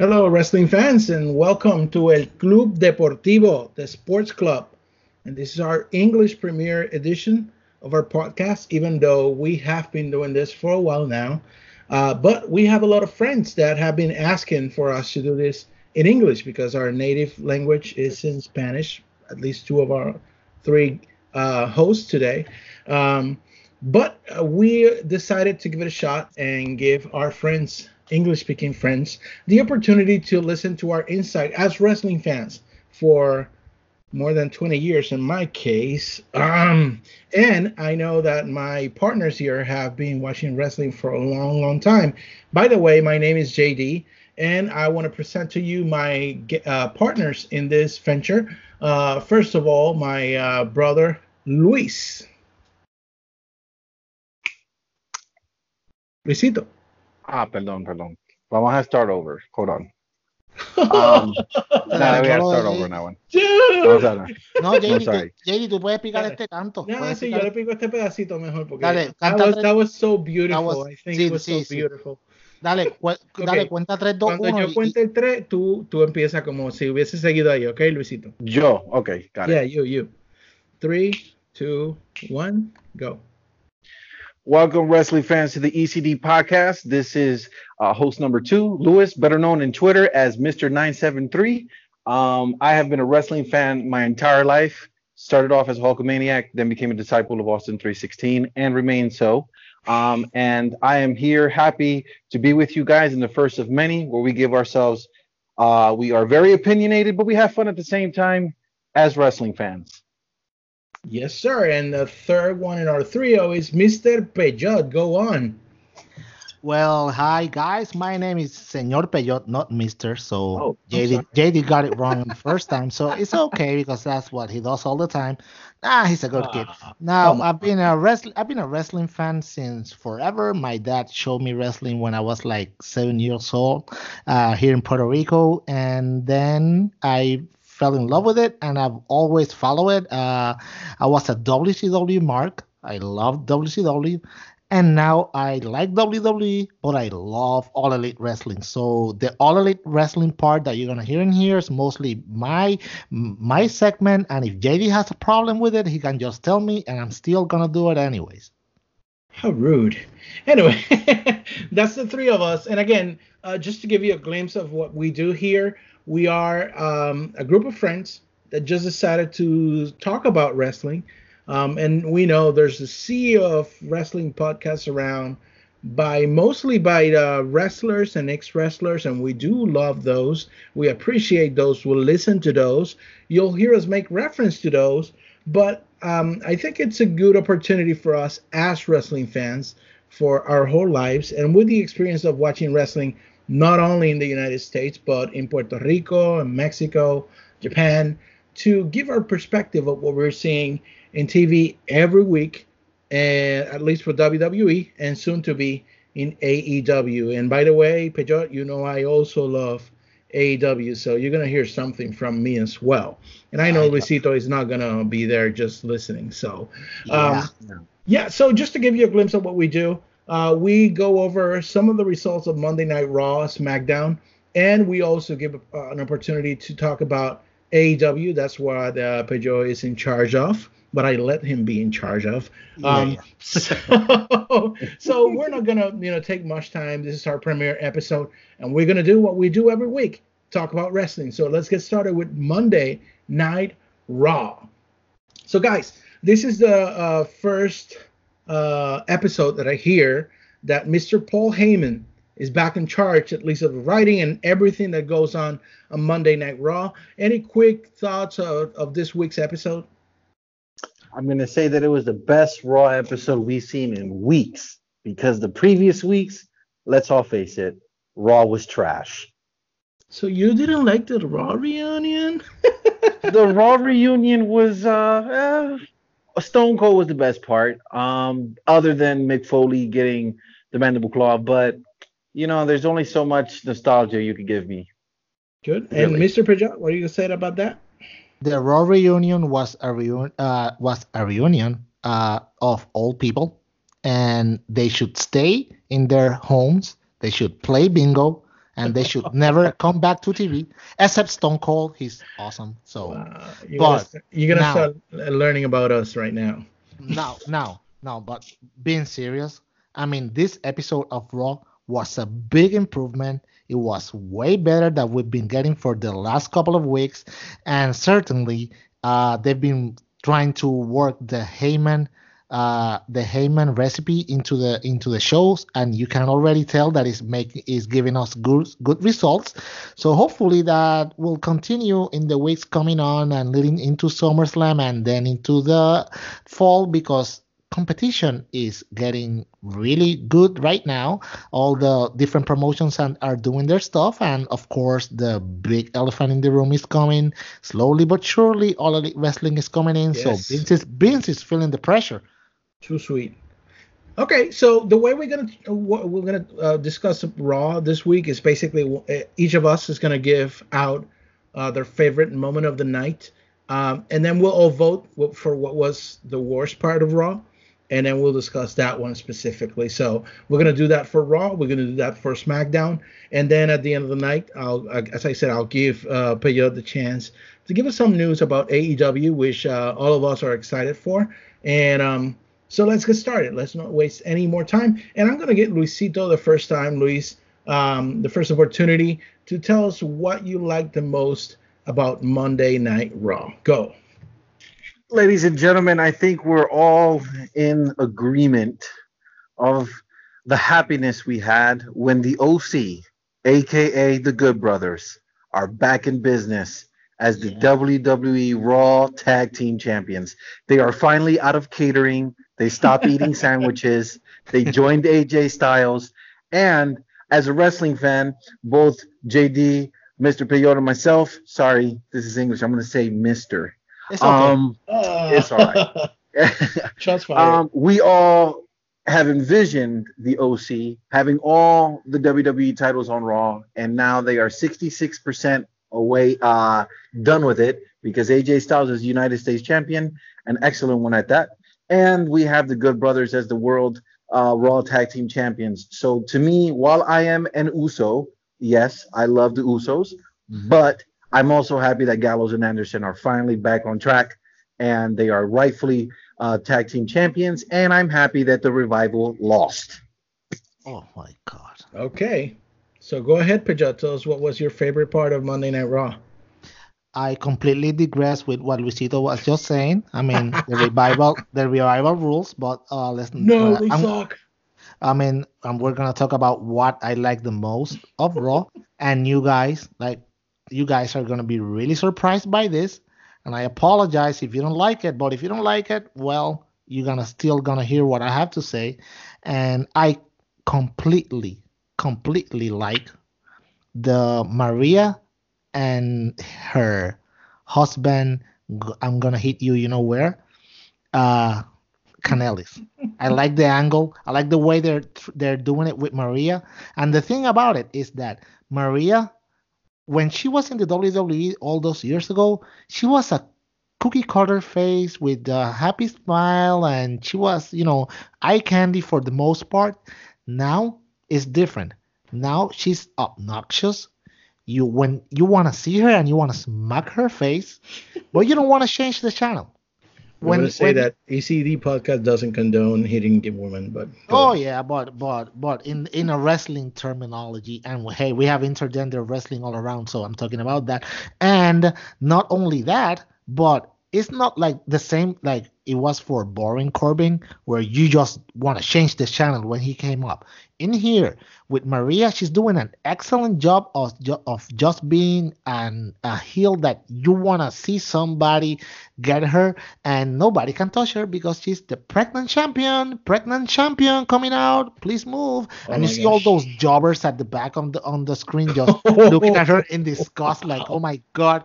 Hello, wrestling fans, and welcome to El Club Deportivo, the sports club. And this is our English premiere edition of our podcast, even though we have been doing this for a while now. Uh, but we have a lot of friends that have been asking for us to do this in English because our native language is in Spanish, at least two of our three uh, hosts today. Um, but we decided to give it a shot and give our friends English speaking friends the opportunity to listen to our insight as wrestling fans for more than 20 years in my case. Um, and I know that my partners here have been watching wrestling for a long, long time. By the way, my name is JD, and I want to present to you my uh, partners in this venture. Uh, first of all, my uh, brother Luis. Luisito. Ah, perdón, perdón. Vamos a start over. Hold on. Um, nah, we start over now. No, no JD, tú, JD, tú puedes picar este canto. No, sí, yo le pico este pedacito mejor porque dale, that, was, that was so beautiful. Was, I think sí, it was sí, so beautiful. Dale, cu okay. dale, cuenta 3, 2, Cuando 1. yo cuente el 3, tú, tú empiezas como si hubiese seguido ahí, ¿ok, Luisito? Yo, ok, got yeah, it. Yeah, you, you. 3, 2, 1, go. Welcome, wrestling fans, to the ECD podcast. This is uh, host number two, Lewis, better known in Twitter as Mr. 973. Um, I have been a wrestling fan my entire life. Started off as a Hulkamaniac, then became a disciple of Austin 316, and remain so. Um, and I am here happy to be with you guys in the first of many, where we give ourselves, uh, we are very opinionated, but we have fun at the same time as wrestling fans. Yes, sir. And the third one in our trio is Mr. Peyot. Go on. Well, hi guys. My name is Senor Peyot, not Mr. So oh, JD, JD got it wrong the first time. So it's okay because that's what he does all the time. Ah, he's a good kid. Ah, now I've been a wrestling I've been a wrestling fan since forever. My dad showed me wrestling when I was like seven years old uh, here in Puerto Rico, and then I fell in love with it, and I've always followed it. Uh, I was a WCW mark. I love WCW, and now I like WWE, but I love All Elite Wrestling. So the All Elite Wrestling part that you're gonna hear in here is mostly my my segment, and if JD has a problem with it, he can just tell me, and I'm still gonna do it anyways. How rude. Anyway, that's the three of us. And again, uh, just to give you a glimpse of what we do here, we are um, a group of friends that just decided to talk about wrestling. Um, and we know there's a sea of wrestling podcasts around by mostly by uh, wrestlers and ex-wrestlers and we do love those we appreciate those we'll listen to those you'll hear us make reference to those but um, i think it's a good opportunity for us as wrestling fans for our whole lives and with the experience of watching wrestling not only in the United States, but in Puerto Rico and Mexico, Japan, to give our perspective of what we're seeing in TV every week, and at least for WWE, and soon to be in AEW. And by the way, Pejot, you know I also love AEW, so you're gonna hear something from me as well. And I know Luisito is not gonna be there just listening. So, um, yeah. yeah. So just to give you a glimpse of what we do, uh, we go over some of the results of Monday Night Raw, SmackDown, and we also give uh, an opportunity to talk about AEW. That's what uh, Peugeot is in charge of, but I let him be in charge of. Um, yeah. so, so we're not gonna, you know, take much time. This is our premiere episode, and we're gonna do what we do every week: talk about wrestling. So let's get started with Monday Night Raw. So, guys, this is the uh, first uh, episode that I hear that Mr. Paul Heyman is back in charge, at least of the writing and everything that goes on on Monday Night Raw. Any quick thoughts of, of this week's episode? I'm going to say that it was the best Raw episode we've seen in weeks because the previous weeks, let's all face it, Raw was trash. So you didn't like the Raw reunion? the Raw reunion was uh, eh, Stone Cold was the best part, um, other than Mick Foley getting the mandible claw. But you know, there's only so much nostalgia you could give me. Good. Really. And Mr. Pajot, what are you gonna say about that? The Raw reunion was a reunion uh, was a reunion uh, of old people, and they should stay in their homes. They should play bingo. And they should never come back to TV except Stone Cold. He's awesome. So, uh, you're but gonna, you're gonna now, start learning about us right now. Now, now, now, but being serious, I mean, this episode of Raw was a big improvement. It was way better than we've been getting for the last couple of weeks, and certainly uh, they've been trying to work the Heyman uh, the Heyman recipe into the into the shows, and you can already tell that it's making is giving us good good results. So hopefully that will continue in the weeks coming on and leading into SummerSlam and then into the fall because competition is getting really good right now. All the different promotions and are doing their stuff, and of course, the big elephant in the room is coming slowly but surely. All Elite Wrestling is coming in, yes. so Vince is, Vince is feeling the pressure. Too sweet. Okay, so the way we're gonna we're gonna uh, discuss Raw this week is basically uh, each of us is gonna give out uh, their favorite moment of the night, um, and then we'll all vote for what was the worst part of Raw and then we'll discuss that one specifically. So we're gonna do that for Raw. We're gonna do that for SmackDown, and then at the end of the night, I'll, as I said, I'll give uh, Peyot the chance to give us some news about AEW, which uh, all of us are excited for. And um, so let's get started. Let's not waste any more time. And I'm gonna get Luisito the first time, Luis, um, the first opportunity to tell us what you like the most about Monday Night Raw. Go ladies and gentlemen, I think we're all in agreement of the happiness we had when the OC, aka the Good Brothers, are back in business as the yeah. WWE Raw Tag Team Champions. They are finally out of catering. They stopped eating sandwiches. They joined AJ Styles. And as a wrestling fan, both JD, Mr. Peyota, and myself, sorry, this is English. I'm going to say Mr. It's okay. Um, uh, it's all right. Shots fired. Um, we all have envisioned the OC having all the WWE titles on Raw, and now they are 66% away, uh, done with it because AJ Styles is United States champion, an excellent one at that. And we have the Good Brothers as the world uh, Raw Tag Team champions. So to me, while I am an Uso, yes, I love the Usos, mm-hmm. but I'm also happy that Gallows and Anderson are finally back on track and they are rightfully uh, tag team champions. And I'm happy that the revival lost. Oh my God. Okay. So go ahead, Pajot. Tell us what was your favorite part of Monday Night Raw. I completely digress with what Luisito was just saying. I mean, the revival, the revival rules, but uh, let's no, uh, they I'm, suck. I mean, and we're gonna talk about what I like the most of Raw, and you guys like you guys are going to be really surprised by this. And I apologize if you don't like it, but if you don't like it, well, you're gonna still gonna hear what I have to say. And I completely, completely like the Maria and her husband. I'm gonna hit you, you know where? Uh, Kanellis. I like the angle. I like the way they're they're doing it with Maria. And the thing about it is that Maria when she was in the WWE all those years ago, she was a cookie cutter face with a happy smile and she was, you know, eye candy for the most part. Now it's different. Now she's obnoxious. You when you want to see her and you want to smack her face, but you don't want to change the channel. I'm when, gonna say when, that ECD podcast doesn't condone hitting the woman, but oh yeah, but but but in in a wrestling terminology, and hey, we have intergender wrestling all around, so I'm talking about that. And not only that, but it's not like the same like it was for Baron Corbin, where you just want to change the channel when he came up. In here, with Maria, she's doing an excellent job of, of just being an, a heel that you want to see somebody get her, and nobody can touch her because she's the pregnant champion, pregnant champion coming out. Please move. Oh and you see gosh. all those jobbers at the back on the on the screen just looking at her in disgust, like, oh my god,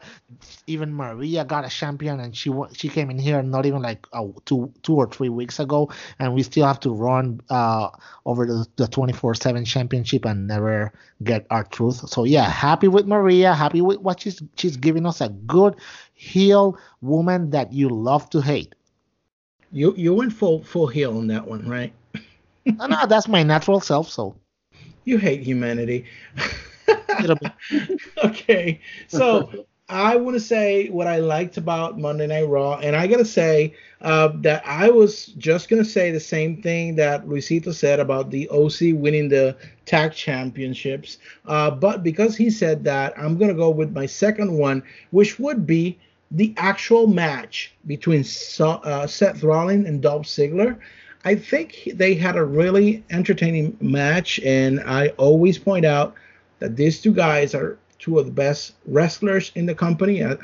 even Maria got a champion, and she she came in here not even like oh, two two or three weeks ago, and we still have to run uh, over the the 24/7 championship and never get R-Truth. So yeah, happy with Maria, happy with what she's she's giving us a good heel woman that you love to hate. You you went full full heel on that one, right? no, that's my natural self. So you hate humanity. okay, so I want to say what I liked about Monday Night Raw, and I gotta say uh, that I was just gonna say the same thing that Luisito said about the OC winning the tag championships, uh, but because he said that, I'm gonna go with my second one, which would be the actual match between so, uh, Seth Rollins and Dolph Ziggler. I think they had a really entertaining match, and I always point out that these two guys are two of the best wrestlers in the company. I,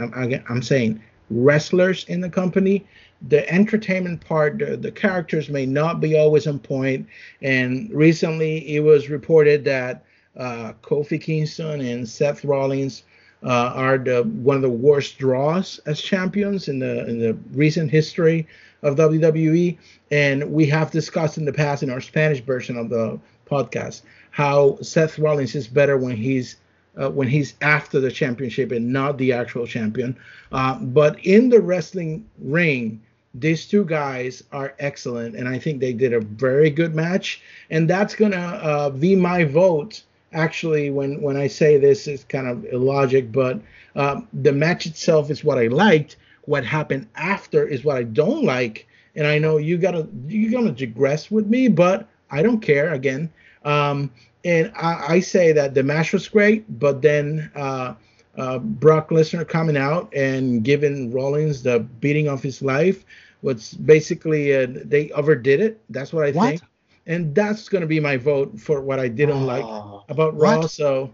I'm saying wrestlers in the company. The entertainment part, the, the, characters may not be always on point. And recently, it was reported that uh, Kofi Kingston and Seth Rollins uh, are the one of the worst draws as champions in the in the recent history of WWE. And we have discussed in the past in our Spanish version of the podcast how Seth Rollins is better when he's uh, when he's after the championship and not the actual champion. Uh, but in the wrestling ring, these two guys are excellent, and I think they did a very good match. And that's gonna uh, be my vote. Actually, when when I say this, is kind of illogic, but uh, the match itself is what I liked. What happened after is what I don't like. And I know you gotta you're gonna digress with me, but I don't care. Again, um, and I, I, say that the match was great, but then uh, uh, Brock Lesnar coming out and giving Rollins the beating of his life was basically uh, they overdid it. That's what I what? think, and that's going to be my vote for what I didn't like ah, about Raw. So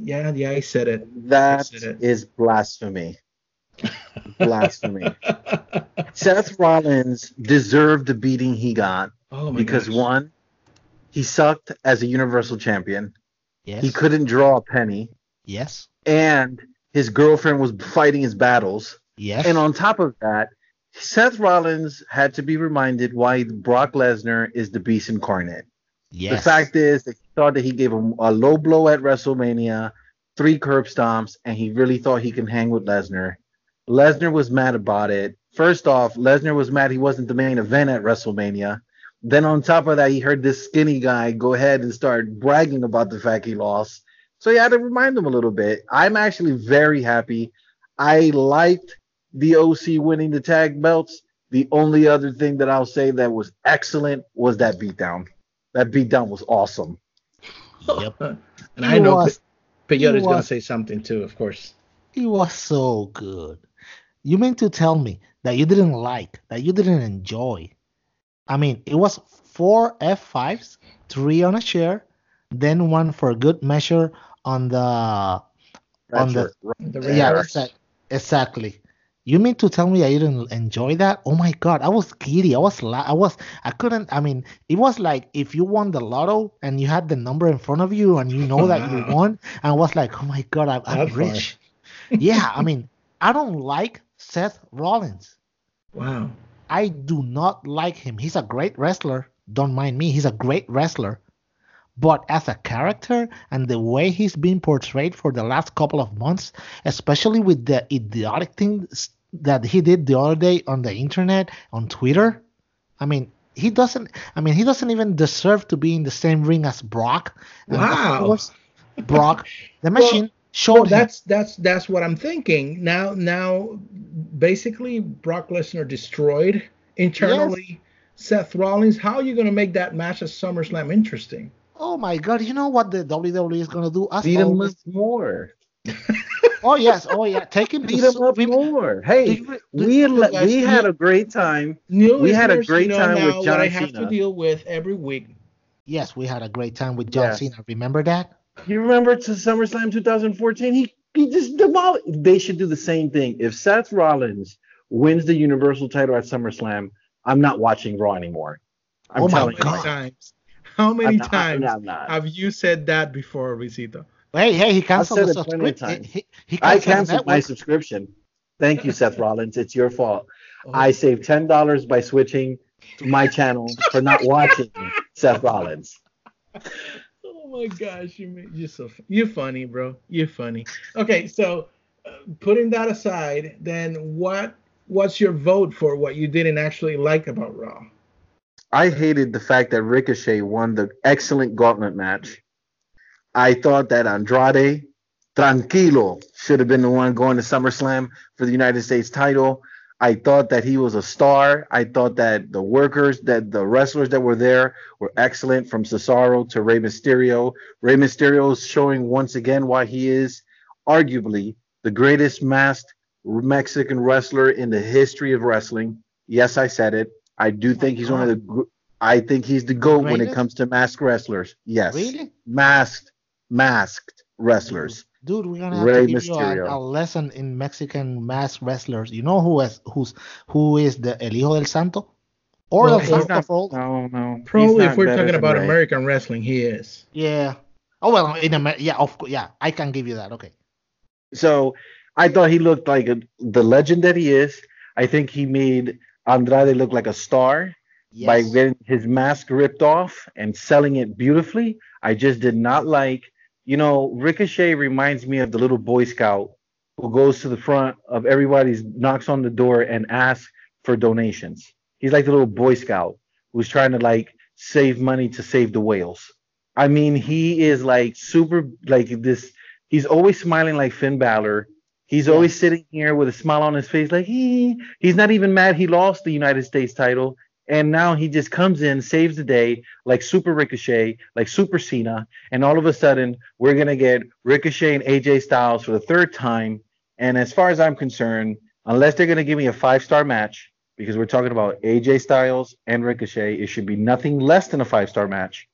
yeah, yeah, I said it. That said it. is blasphemy. blasphemy. Seth Rollins deserved the beating he got oh because gosh. one, he sucked as a Universal Champion. Yes. He couldn't draw a penny. Yes. And his girlfriend was fighting his battles. Yes. And on top of that, Seth Rollins had to be reminded why Brock Lesnar is the beast incarnate. Yes. The fact is that he thought that he gave him a low blow at WrestleMania, three curb stomps, and he really thought he can hang with Lesnar. Lesnar was mad about it. First off, Lesnar was mad he wasn't the main event at WrestleMania. Then on top of that, he heard this skinny guy go ahead and start bragging about the fact he lost. So he had to remind him a little bit. I'm actually very happy. I liked the OC winning the tag belts. The only other thing that I'll say that was excellent was that beatdown. That beatdown was awesome. Yep. and I know was, Peyote is going to say something too, of course. It was so good. You mean to tell me that you didn't like, that you didn't enjoy I mean, it was four F5s, three on a chair, then one for good measure on the on the, the yeah exactly. You mean to tell me I didn't enjoy that? Oh my god, I was giddy. I was la- I was I couldn't. I mean, it was like if you won the lotto and you had the number in front of you and you know that you won, and I was like, oh my god, I'm, I'm rich. yeah, I mean, I don't like Seth Rollins. Wow. I do not like him. He's a great wrestler. Don't mind me. He's a great wrestler. But as a character and the way he's been portrayed for the last couple of months, especially with the idiotic things that he did the other day on the internet, on Twitter, I mean, he doesn't. I mean, he doesn't even deserve to be in the same ring as Brock. Wow. Brock, the machine. Well, showed well, that's that's that's what I'm thinking. Now now basically Brock Lesnar destroyed internally yes. Seth Rollins. How are you going to make that match at SummerSlam interesting? Oh my God! You know what the WWE is going to do? Beat him with more. oh yes, oh yeah, take him beat him up more. Hey, we we, we had a great time. New we had a great time with John what I have to deal with every week. Yes, we had a great time with John yes. Cena. Remember that? You remember to SummerSlam 2014? He he just demolished. They should do the same thing. If Seth Rollins wins the Universal title at SummerSlam, I'm not watching Raw anymore. I'm oh my God. times. How many not, times have you said that before, Luisito? Hey, hey, he canceled the subscription. He, he, I canceled my subscription. Thank you, Seth Rollins. It's your fault. Oh. I saved ten dollars by switching to my channel for not watching Seth Rollins my gosh, you you're so you're funny, bro. You're funny. Okay, so uh, putting that aside, then what what's your vote for what you didn't actually like about Raw? I hated the fact that Ricochet won the excellent gauntlet match. I thought that Andrade Tranquilo should have been the one going to SummerSlam for the United States title. I thought that he was a star. I thought that the workers, that the wrestlers that were there were excellent from Cesaro to Rey Mysterio. Rey Mysterio is showing once again why he is arguably the greatest masked Mexican wrestler in the history of wrestling. Yes, I said it. I do think he's one of the. I think he's the goat when it comes to masked wrestlers. Yes, really? masked, masked wrestlers. Dude, we're gonna have Rey to give Mysterio. you a, a, lesson in Mexican masked wrestlers. You know who is who's who is the El Hijo del Santo? Or well, El Santo? No, no. Probably if we're talking about Rey. American wrestling, he is. Yeah. Oh well, in America, yeah, of course, yeah, I can give you that. Okay. So I thought he looked like a, the legend that he is. I think he made Andrade look like a star yes. by getting his mask ripped off and selling it beautifully. I just did not like, you know, Ricochet reminds me of the little Boy Scout who goes to the front of everybody's, knocks on the door and asks for donations. He's like the little Boy Scout who's trying to like save money to save the whales. I mean, he is like super, like this. He's always smiling like Finn Balor He's yeah. always sitting here with a smile on his face, like he he's not even mad he lost the United States title. And now he just comes in, saves the day, like Super Ricochet, like Super Cena, and all of a sudden we're gonna get Ricochet and AJ Styles for the third time. And as far as I'm concerned, unless they're gonna give me a five-star match, because we're talking about AJ Styles and Ricochet, it should be nothing less than a five-star match.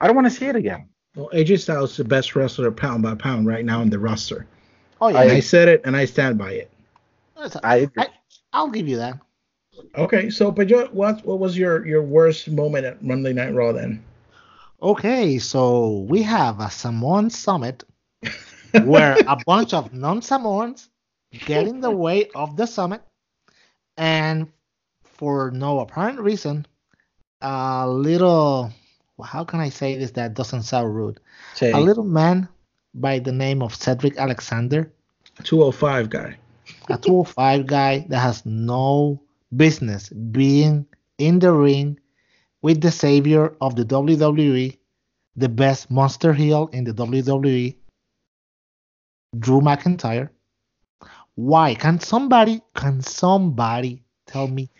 I don't want to see it again. Well, AJ Styles is the best wrestler pound by pound right now in the roster. Oh yeah, I, I said it and I stand by it. I, I will give you that. Okay, so but what what was your your worst moment at Monday Night Raw then? Okay, so we have a Samoan summit where a bunch of non-Samoans get in the way of the summit, and for no apparent reason, a little how can I say this that doesn't sound rude? Say. A little man by the name of Cedric Alexander. 205 guy. a 205 guy that has no business being in the ring with the savior of the WWE, the best monster heel in the WWE, Drew McIntyre. Why? Can somebody can somebody tell me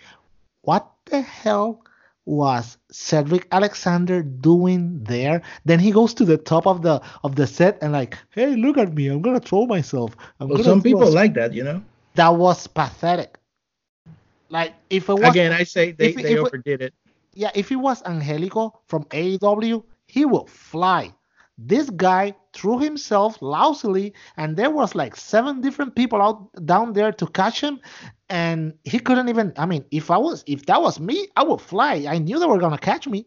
what the hell was Cedric Alexander doing there? Then he goes to the top of the of the set and like, hey, look at me, I'm gonna throw myself. I'm well, some people like that, you know. That was pathetic. Like if it was again, I say they, if, they if overdid it. Yeah, if it was Angelico from AEW, he will fly. This guy threw himself lousily, and there was like seven different people out down there to catch him, and he couldn't even. I mean, if I was, if that was me, I would fly. I knew they were gonna catch me.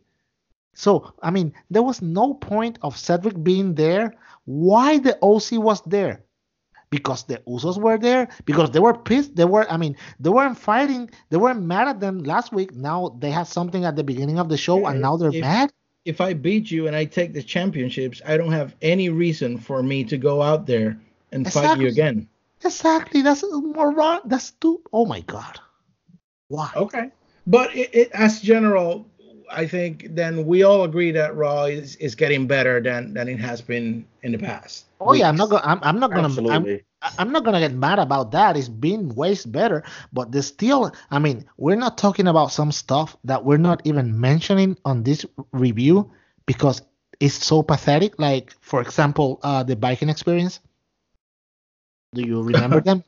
So I mean, there was no point of Cedric being there. Why the OC was there? Because the Usos were there. Because they were pissed. They were. I mean, they weren't fighting. They weren't mad at them last week. Now they had something at the beginning of the show, and now they're if, mad if I beat you and I take the championships, I don't have any reason for me to go out there and exactly. fight you again. Exactly. That's more wrong. That's too. Oh my god. Why? Okay. But it, it, as general, I think then we all agree that Raw is, is getting better than than it has been in the past. Oh weeks. yeah, I'm not gonna. I'm, I'm not gonna. Absolutely. I'm, I'm not gonna get mad about that. It's been way better, but there's still. I mean, we're not talking about some stuff that we're not even mentioning on this review because it's so pathetic. Like for example, uh, the Viking experience. Do you remember them?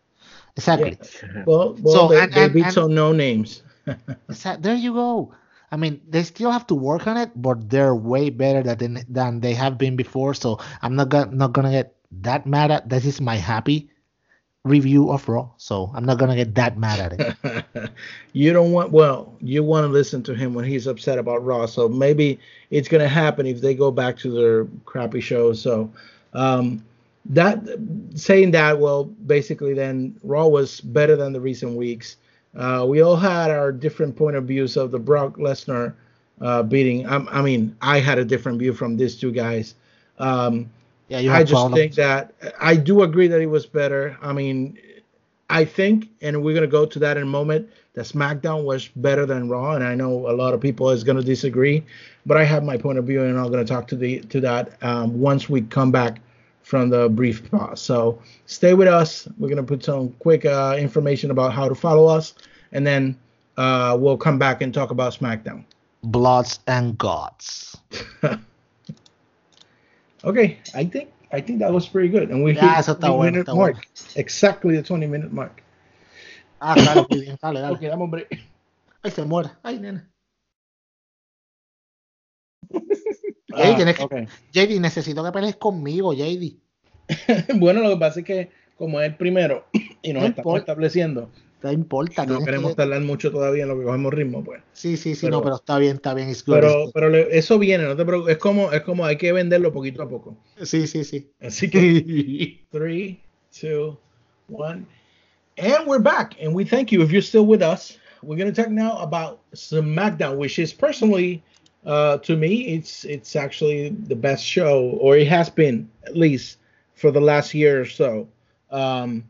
Exactly. Yeah. Well, well, so, they, and, they beat and, some no names. there you go. I mean, they still have to work on it, but they're way better than than they have been before. So I'm not gonna not gonna get that mad at. This is my happy review of Raw, so I'm not gonna get that mad at it. you don't want well, you want to listen to him when he's upset about Raw. So maybe it's gonna happen if they go back to their crappy shows. So um, that saying that, well, basically then Raw was better than the recent weeks. Uh, we all had our different point of views of the Brock Lesnar uh, beating. I, I, mean, I had a different view from these two guys. Um, yeah, you I just think that I do agree that it was better. I mean, I think, and we're gonna go to that in a moment. That SmackDown was better than Raw, and I know a lot of people is gonna disagree, but I have my point of view, and I'm gonna talk to the to that um, once we come back from the brief pause. So stay with us. We're gonna put some quick uh, information about how to follow us, and then uh, we'll come back and talk about SmackDown. Bloods and gods. okay, I think I think that was pretty good, and we yeah, hit the 20 minute mark, bueno. exactly the 20 minute mark. Ah, claro. Dale, dale. Ok, dame un break. Ay, se muere. Ay, nena. Ah, tienes que, okay. JD, necesito que pelees conmigo, JD. bueno, lo que pasa es que como es el primero y nos no estamos estableciendo, no importa. No queremos que... tardar mucho todavía en lo que cogemos ritmo, pues. Sí, sí, sí, pero, no, pero está bien, está bien. Pero, pero eso viene, no te preocupes. Es como, es como hay que venderlo poquito a poco. Sí, sí, sí. Así que, 3, 2, 1. And we're back, and we thank you if you're still with us. We're going to talk now about SmackDown, which is personally, uh, to me, it's it's actually the best show, or it has been at least for the last year or so. Um,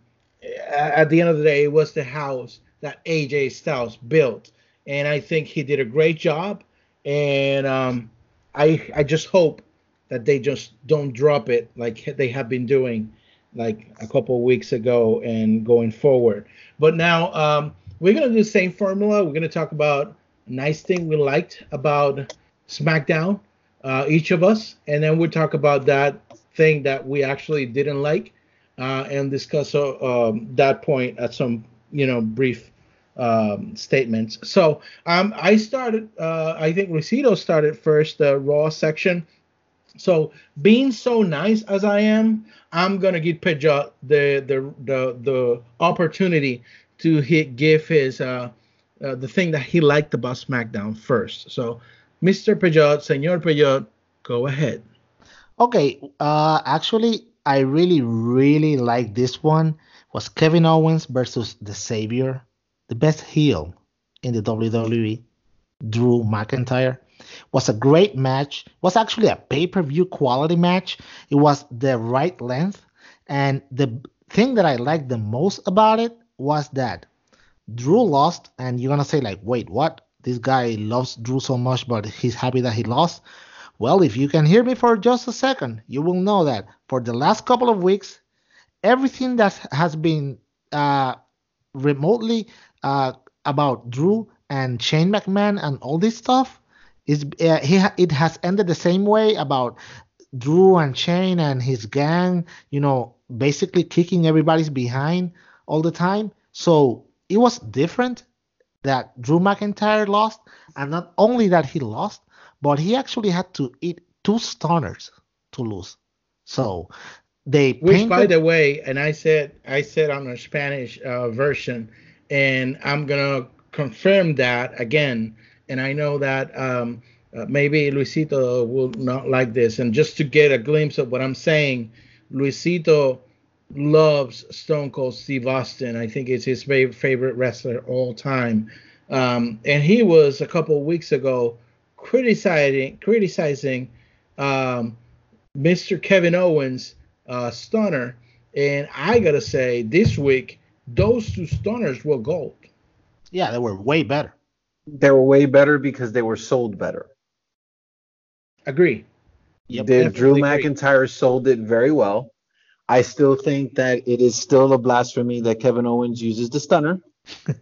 at the end of the day, it was the house that AJ Styles built, and I think he did a great job. And um, I I just hope that they just don't drop it like they have been doing like a couple of weeks ago and going forward. But now um, we're gonna do the same formula. We're gonna talk about nice thing we liked about SmackDown, uh, each of us, and then we'll talk about that thing that we actually didn't like uh, and discuss uh, um, that point at some you know brief um, statements. So um, I started. Uh, I think Luisito started first the Raw section. So being so nice as I am, I'm gonna give Peugeot the the the the opportunity to hit, give his uh, uh, the thing that he liked about SmackDown first. So, Mr. Peugeot, Senor Peugeot, go ahead. Okay, uh, actually, I really, really like this one It was Kevin Owens versus the Savior, the best heel in the WWE, Drew McIntyre. Was a great match. It Was actually a pay-per-view quality match. It was the right length, and the thing that I liked the most about it was that Drew lost, and you're gonna say like, wait, what? This guy loves Drew so much, but he's happy that he lost. Well, if you can hear me for just a second, you will know that for the last couple of weeks, everything that has been uh, remotely uh, about Drew and Shane McMahon and all this stuff is uh, he it has ended the same way about Drew and Shane and his gang, you know, basically kicking everybody's behind all the time. So it was different that Drew McIntyre lost, and not only that he lost, but he actually had to eat two stunners to lose. So they which painted... by the way, and I said I said on the Spanish uh, version, and I'm gonna confirm that again. And I know that um, uh, maybe Luisito will not like this. And just to get a glimpse of what I'm saying, Luisito loves Stone Cold Steve Austin. I think it's his favorite wrestler all time. Um, and he was a couple weeks ago criticizing criticizing um, Mr. Kevin Owens uh, stunner, and I gotta say this week those two stunners were gold. Yeah, they were way better. They were way better because they were sold better. Agree. Yep, Did Drew McIntyre agree. sold it very well. I still think that it is still a blasphemy that Kevin Owens uses the stunner,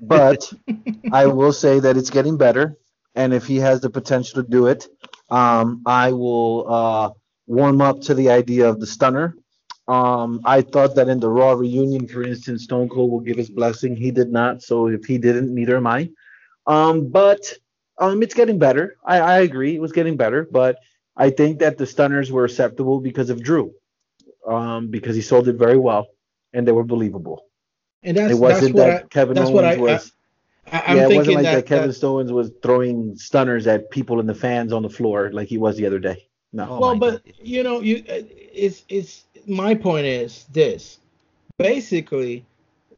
but I will say that it's getting better and if he has the potential to do it, um, I will uh, warm up to the idea of the stunner. Um, I thought that in the Raw reunion, for instance, Stone Cold will give his blessing. He did not, so if he didn't, neither am I. Um, but um, it's getting better. I, I agree, it was getting better, but I think that the stunners were acceptable because of Drew, um, because he sold it very well and they were believable. And that's, it wasn't that's that I, Kevin Owens I, was. I, yeah, it wasn't like that, that Kevin that, Stones was throwing stunners at people and the fans on the floor like he was the other day. No. Oh well, but God. you know, you it's it's my point is this. Basically,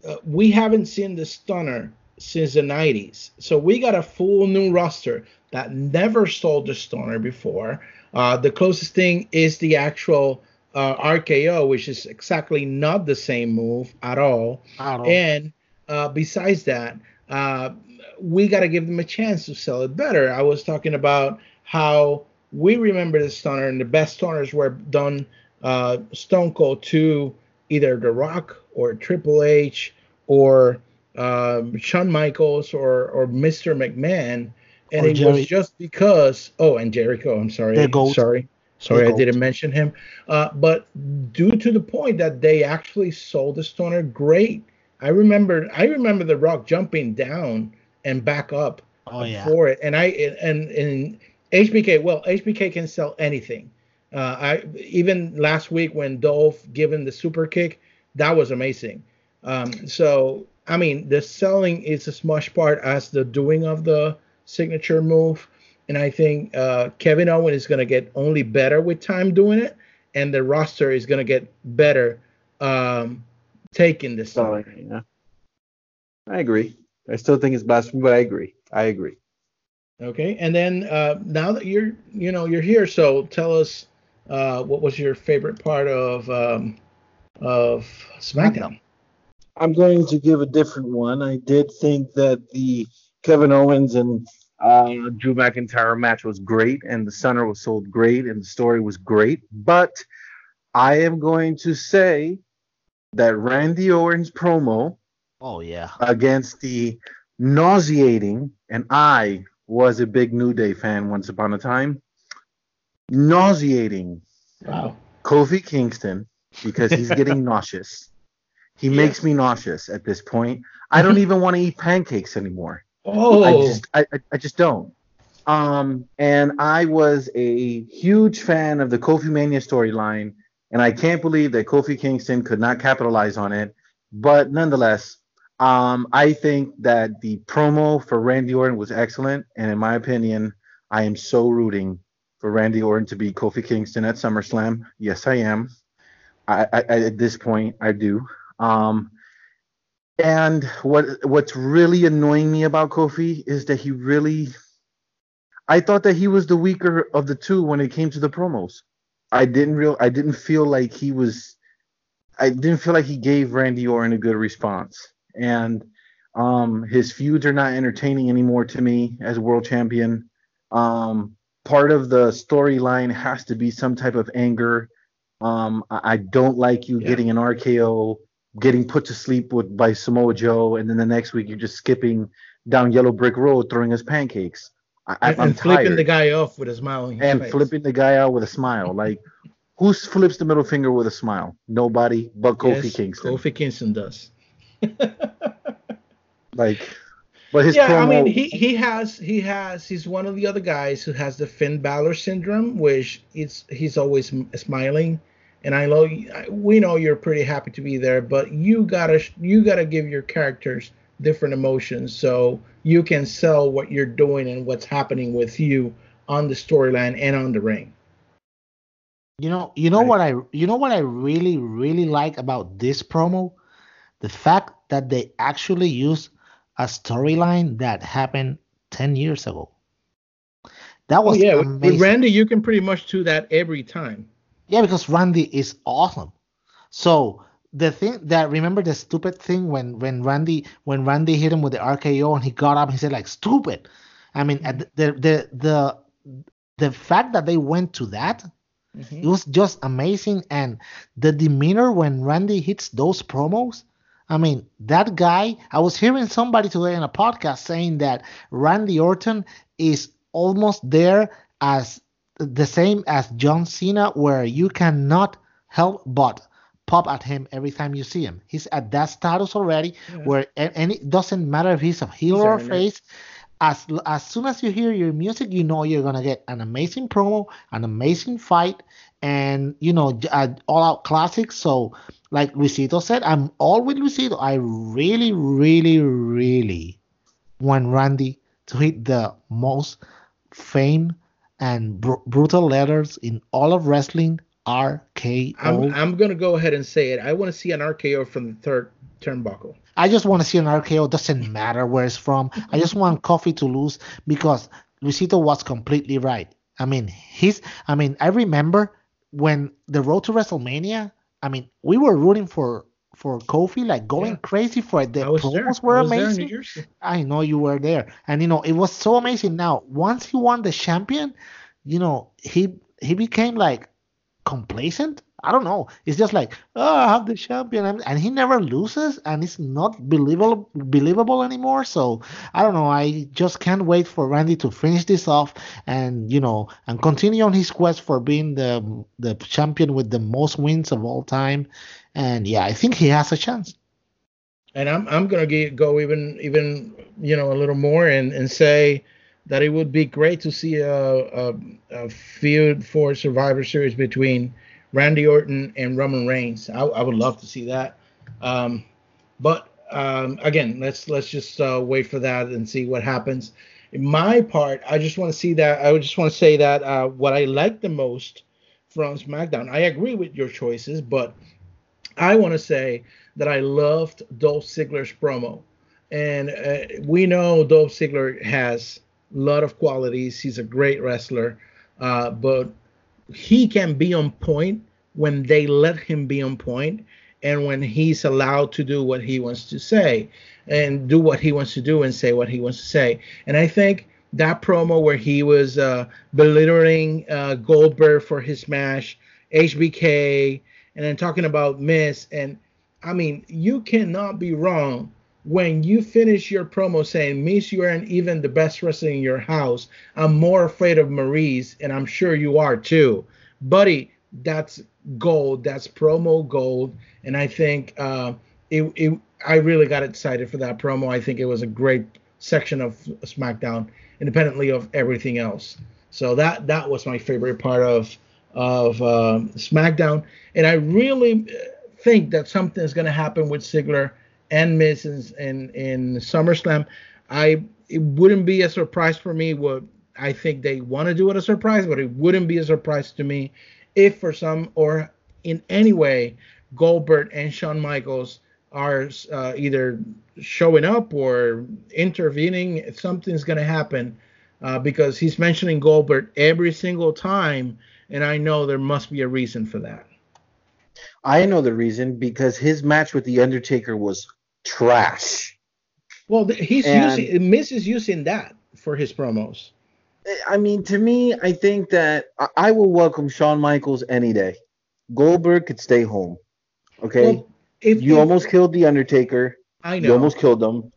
uh, we haven't seen the stunner since the 90s. So we got a full new roster that never sold the stunner before. Uh, the closest thing is the actual uh, RKO, which is exactly not the same move at all. At all. And uh, besides that, uh, we got to give them a chance to sell it better. I was talking about how we remember the stunner and the best stunners were done uh, Stone Cold to either The Rock or Triple H or um, Shawn Michaels or or Mr. McMahon, and or it Jerry. was just because. Oh, and Jericho. I'm sorry. Sorry. Sorry, I didn't mention him. Uh, but due to the point that they actually sold the stunner great. I remember I remember the Rock jumping down and back up oh, yeah. for it. And I and and HBK, well, HBK can sell anything. Uh, I even last week when Dolph given the super kick, that was amazing. Um, so I mean, the selling is as much part as the doing of the signature move. And I think uh, Kevin Owen is going to get only better with time doing it, and the roster is going to get better um, taking this. Oh, yeah. I agree. I still think it's blasphemy, but I agree. I agree. Okay, and then uh, now that you're, you know, you're here, so tell us uh, what was your favorite part of um, of SmackDown? I'm going to give a different one. I did think that the Kevin Owens and uh, Drew McIntyre match was great, and the stunner was sold great, and the story was great. But I am going to say that Randy Orton's promo, oh yeah, against the nauseating, and I was a big New Day fan once upon a time, nauseating. Wow. Kofi Kingston because he's getting nauseous. He yeah. makes me nauseous at this point. I don't even want to eat pancakes anymore. Oh, I just, I, I just don't. Um, and I was a huge fan of the Kofi Mania storyline, and I can't believe that Kofi Kingston could not capitalize on it. But nonetheless, um, I think that the promo for Randy Orton was excellent, and in my opinion, I am so rooting for Randy Orton to be Kofi Kingston at SummerSlam. Yes, I am. I, I, at this point, I do. Um, and what what's really annoying me about Kofi is that he really, I thought that he was the weaker of the two when it came to the promos. I didn't real I didn't feel like he was, I didn't feel like he gave Randy Orton a good response. And um, his feuds are not entertaining anymore to me as a world champion. Um, part of the storyline has to be some type of anger um, I, I don't like you yeah. getting an RKO, getting put to sleep with by Samoa Joe, and then the next week you're just skipping down Yellow Brick Road throwing us pancakes. I, and, I'm and flipping tired. the guy off with a smile. and face. flipping the guy out with a smile. Like, who flips the middle finger with a smile? Nobody but Kofi yes, Kingston. Kofi Kingston does. like, but his yeah, promo, I mean, he he has he has he's one of the other guys who has the Finn Balor syndrome, which it's he's always smiling and I know we know you're pretty happy to be there, but you gotta you gotta give your characters different emotions so you can sell what you're doing and what's happening with you on the storyline and on the ring. You know, you know right. what I you know what I really really like about this promo, the fact that they actually use a storyline that happened ten years ago. That oh, was oh, yeah. Amazing. With Randy, you can pretty much do that every time. Yeah, because Randy is awesome. So the thing that remember the stupid thing when when Randy when Randy hit him with the RKO and he got up and he said like stupid. I mean the the the the fact that they went to that mm-hmm. it was just amazing and the demeanor when Randy hits those promos. I mean that guy. I was hearing somebody today in a podcast saying that Randy Orton is almost there as the same as John Cena, where you cannot help but pop at him every time you see him. He's at that status already, yeah. where and it doesn't matter if he's a heel or a face. As as soon as you hear your music, you know you're gonna get an amazing promo, an amazing fight, and you know uh, all out classic. So, like Luisito said, I'm all with Luisito. I really, really, really want Randy to hit the most fame and br- brutal letters in all of wrestling RKO. I'm, I'm going to go ahead and say it. I want to see an RKO from the third turnbuckle. I just want to see an RKO. Doesn't matter where it's from. I just want Kofi to lose because Luisito was completely right. I mean, he's. I mean, I remember when the road to WrestleMania. I mean, we were rooting for for Kofi, like going yeah. crazy for it. The promos there. were amazing. I know you were there, and you know it was so amazing. Now, once he won the champion, you know he he became like complacent. I don't know. It's just like, oh, I have the champion, and he never loses, and it's not believable believable anymore. So I don't know. I just can't wait for Randy to finish this off, and you know, and continue on his quest for being the the champion with the most wins of all time. And yeah, I think he has a chance. And I'm I'm gonna get, go even even you know a little more and and say that it would be great to see a, a, a feud for Survivor Series between Randy Orton and Roman Reigns. I, I would love to see that. Um, but um, again, let's let's just uh, wait for that and see what happens. In my part, I just want to see that. I just want to say that uh, what I like the most from SmackDown. I agree with your choices, but I want to say that I loved Dolph Ziggler's promo, and uh, we know Dolph Ziggler has a lot of qualities. He's a great wrestler, uh, but he can be on point when they let him be on point and when he's allowed to do what he wants to say and do what he wants to do and say what he wants to say. And I think that promo where he was uh, belittling uh, Goldberg for his match, HBK, and then talking about Miz, And I mean, you cannot be wrong when you finish your promo saying, Miz, you aren't even the best wrestler in your house. I'm more afraid of Maryse, and I'm sure you are too. Buddy, that's gold. That's promo gold. And I think uh, it, it, I really got excited for that promo. I think it was a great section of SmackDown, independently of everything else. So that that was my favorite part of of uh, SmackDown. And I really think that something is going to happen with Ziggler and in, in, in SummerSlam. I it wouldn't be a surprise for me. What I think they want to do it a surprise, but it wouldn't be a surprise to me if for some or in any way Goldberg and Shawn Michaels are uh, either showing up or intervening, something's going to happen uh, because he's mentioning Goldberg every single time, and I know there must be a reason for that. I know the reason because his match with the Undertaker was trash. Well, he's and, using Miz is using that for his promos. I mean, to me, I think that I will welcome Shawn Michaels any day. Goldberg could stay home. Okay. Well, if you if, almost killed the Undertaker, I know. You almost killed him.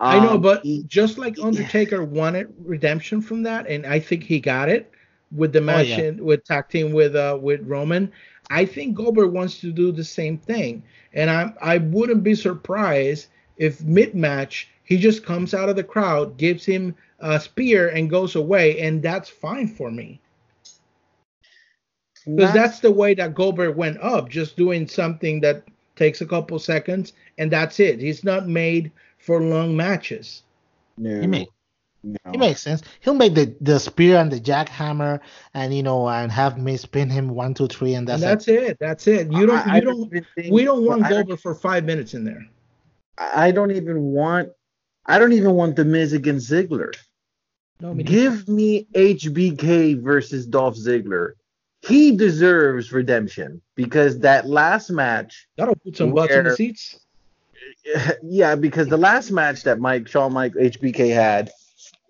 I know, um, but just like Undertaker wanted redemption from that, and I think he got it with the match oh, yeah. with tag team with uh with Roman. I think Goldberg wants to do the same thing, and I I wouldn't be surprised if mid match he just comes out of the crowd, gives him a spear, and goes away, and that's fine for me. Because that's the way that Goldberg went up, just doing something that takes a couple seconds, and that's it. He's not made for long matches. No. He make, no. He makes sense. He'll make the, the spear and the jackhammer, and you know, and have me spin him one, two, three, and that's and that's it. it. That's it. You don't. I, you I don't. don't think, we don't want Goldberg for five minutes in there. I don't even want. I don't even want the Miz against Ziggler. No, Give me HBK versus Dolph Ziggler he deserves redemption because that last match that'll put some butts in the seats. Yeah, because the last match that Mike Shawn Mike HBK had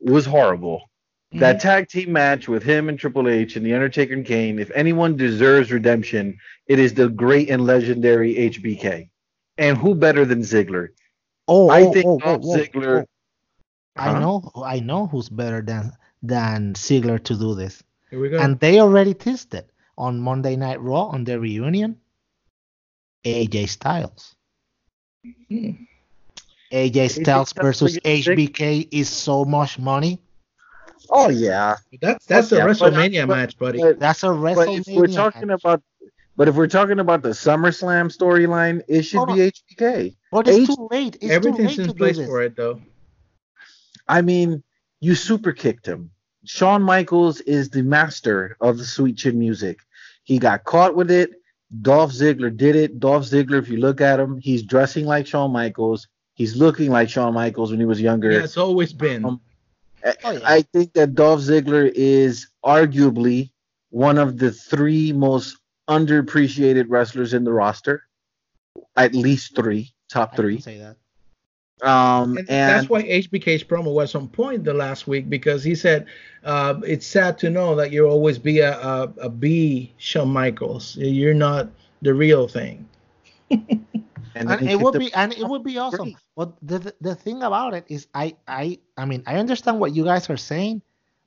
was horrible. Mm-hmm. That tag team match with him and Triple H and the Undertaker and Kane, if anyone deserves redemption, it is the great and legendary HBK. And who better than Ziggler? Oh, I think oh, oh, oh Ziggler. Oh. I know, I know who's better than than Ziggler to do this. Here we go. And they already tested on Monday Night Raw on their reunion. AJ Styles. Hmm. AJ Styles versus HBK is so much money. Oh yeah, that's that's a yeah, WrestleMania but, match, buddy. But, that's a WrestleMania. But if we're talking match. about, but if we're talking about the SummerSlam storyline, it should be HBK. But it's H- too late. It's everything's too late in place for it, though. I mean, you super kicked him. Shawn Michaels is the master of the sweet chin music. He got caught with it. Dolph Ziggler did it. Dolph Ziggler, if you look at him, he's dressing like Shawn Michaels. He's looking like Shawn Michaels when he was younger. Yeah, it's always been. Um, oh, yeah. I think that Dolph Ziggler is arguably one of the three most underappreciated wrestlers in the roster. At least three, top three. say that. Um, and, and, that's why HBK's promo was on point the last week because he said uh, it's sad to know that you'll always be a, a, a B Shawn Michaels. You're not the real thing. and, and it would be and it would be awesome. But the, the the thing about it is, I I I mean I understand what you guys are saying,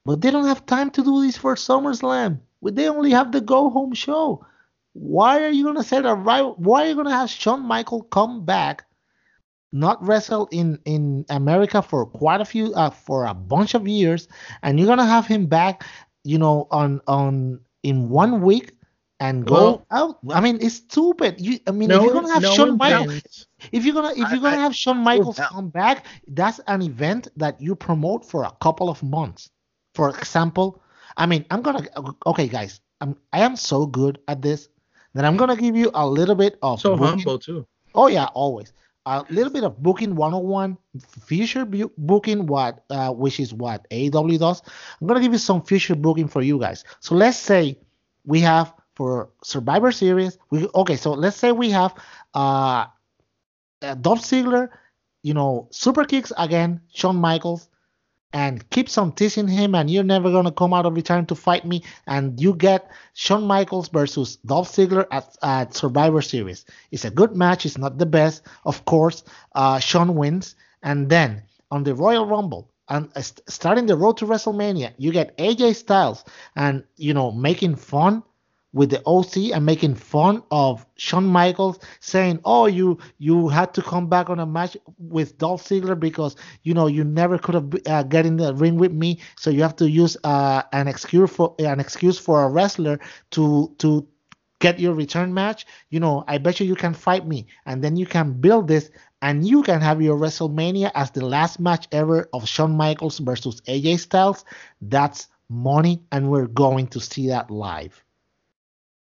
but they don't have time to do this for SummerSlam. They only have the go home show. Why are you gonna set a right? Why are you gonna have Shawn Michael come back, not wrestle in in America for quite a few uh, for a bunch of years, and you're gonna have him back, you know, on on in one week and go well, out. I mean, it's stupid. You, I mean, no, if you're gonna have no Shawn Michaels, if you're gonna if you're gonna I, have Shawn Michaels come back, that's an event that you promote for a couple of months. For example, I mean, I'm gonna okay, guys. I'm I am so good at this that I'm gonna give you a little bit of so booking. humble too. Oh yeah, always a little bit of booking 101 future bu- booking what uh, which is what AW does. I'm gonna give you some future booking for you guys. So let's say we have for Survivor Series. We okay, so let's say we have uh, uh Dolph Ziggler, you know, super kicks again, Shawn Michaels, and keeps on teasing him, and you're never gonna come out of return to fight me, and you get Shawn Michaels versus Dolph Ziggler at, at Survivor Series. It's a good match. It's not the best, of course. Uh, Shawn wins, and then on the Royal Rumble, and starting the road to WrestleMania, you get AJ Styles, and you know making fun with the OC and making fun of Shawn Michaels, saying, "Oh, you you had to come back on a match with Dolph Ziggler because you know you never could have uh, get in the ring with me, so you have to use uh, an excuse for an excuse for a wrestler to to get your return match. You know, I bet you you can fight me, and then you can build this." And you can have your WrestleMania as the last match ever of Shawn Michaels versus AJ Styles. That's money, and we're going to see that live.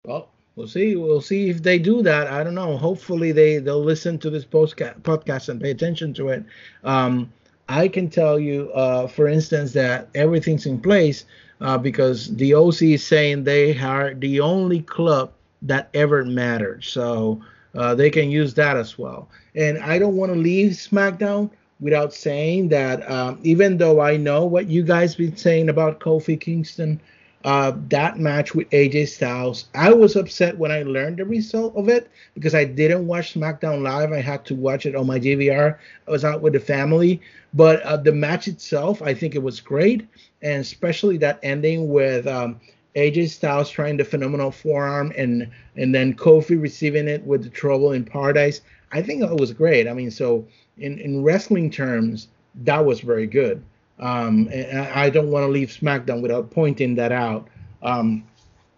Well, we'll see. We'll see if they do that. I don't know. Hopefully they they'll listen to this postca- podcast and pay attention to it. Um, I can tell you, uh, for instance, that everything's in place uh, because the OC is saying they are the only club that ever mattered. So uh, they can use that as well. And I don't want to leave SmackDown without saying that um, even though I know what you guys been saying about Kofi Kingston uh, that match with AJ Styles. I was upset when I learned the result of it because I didn't watch SmackDown live. I had to watch it on my DVR. I was out with the family, but uh, the match itself, I think it was great, and especially that ending with um, AJ Styles trying the phenomenal forearm and and then Kofi receiving it with the trouble in paradise. I think it was great. I mean, so in in wrestling terms, that was very good. Um, I don't want to leave SmackDown without pointing that out. Um,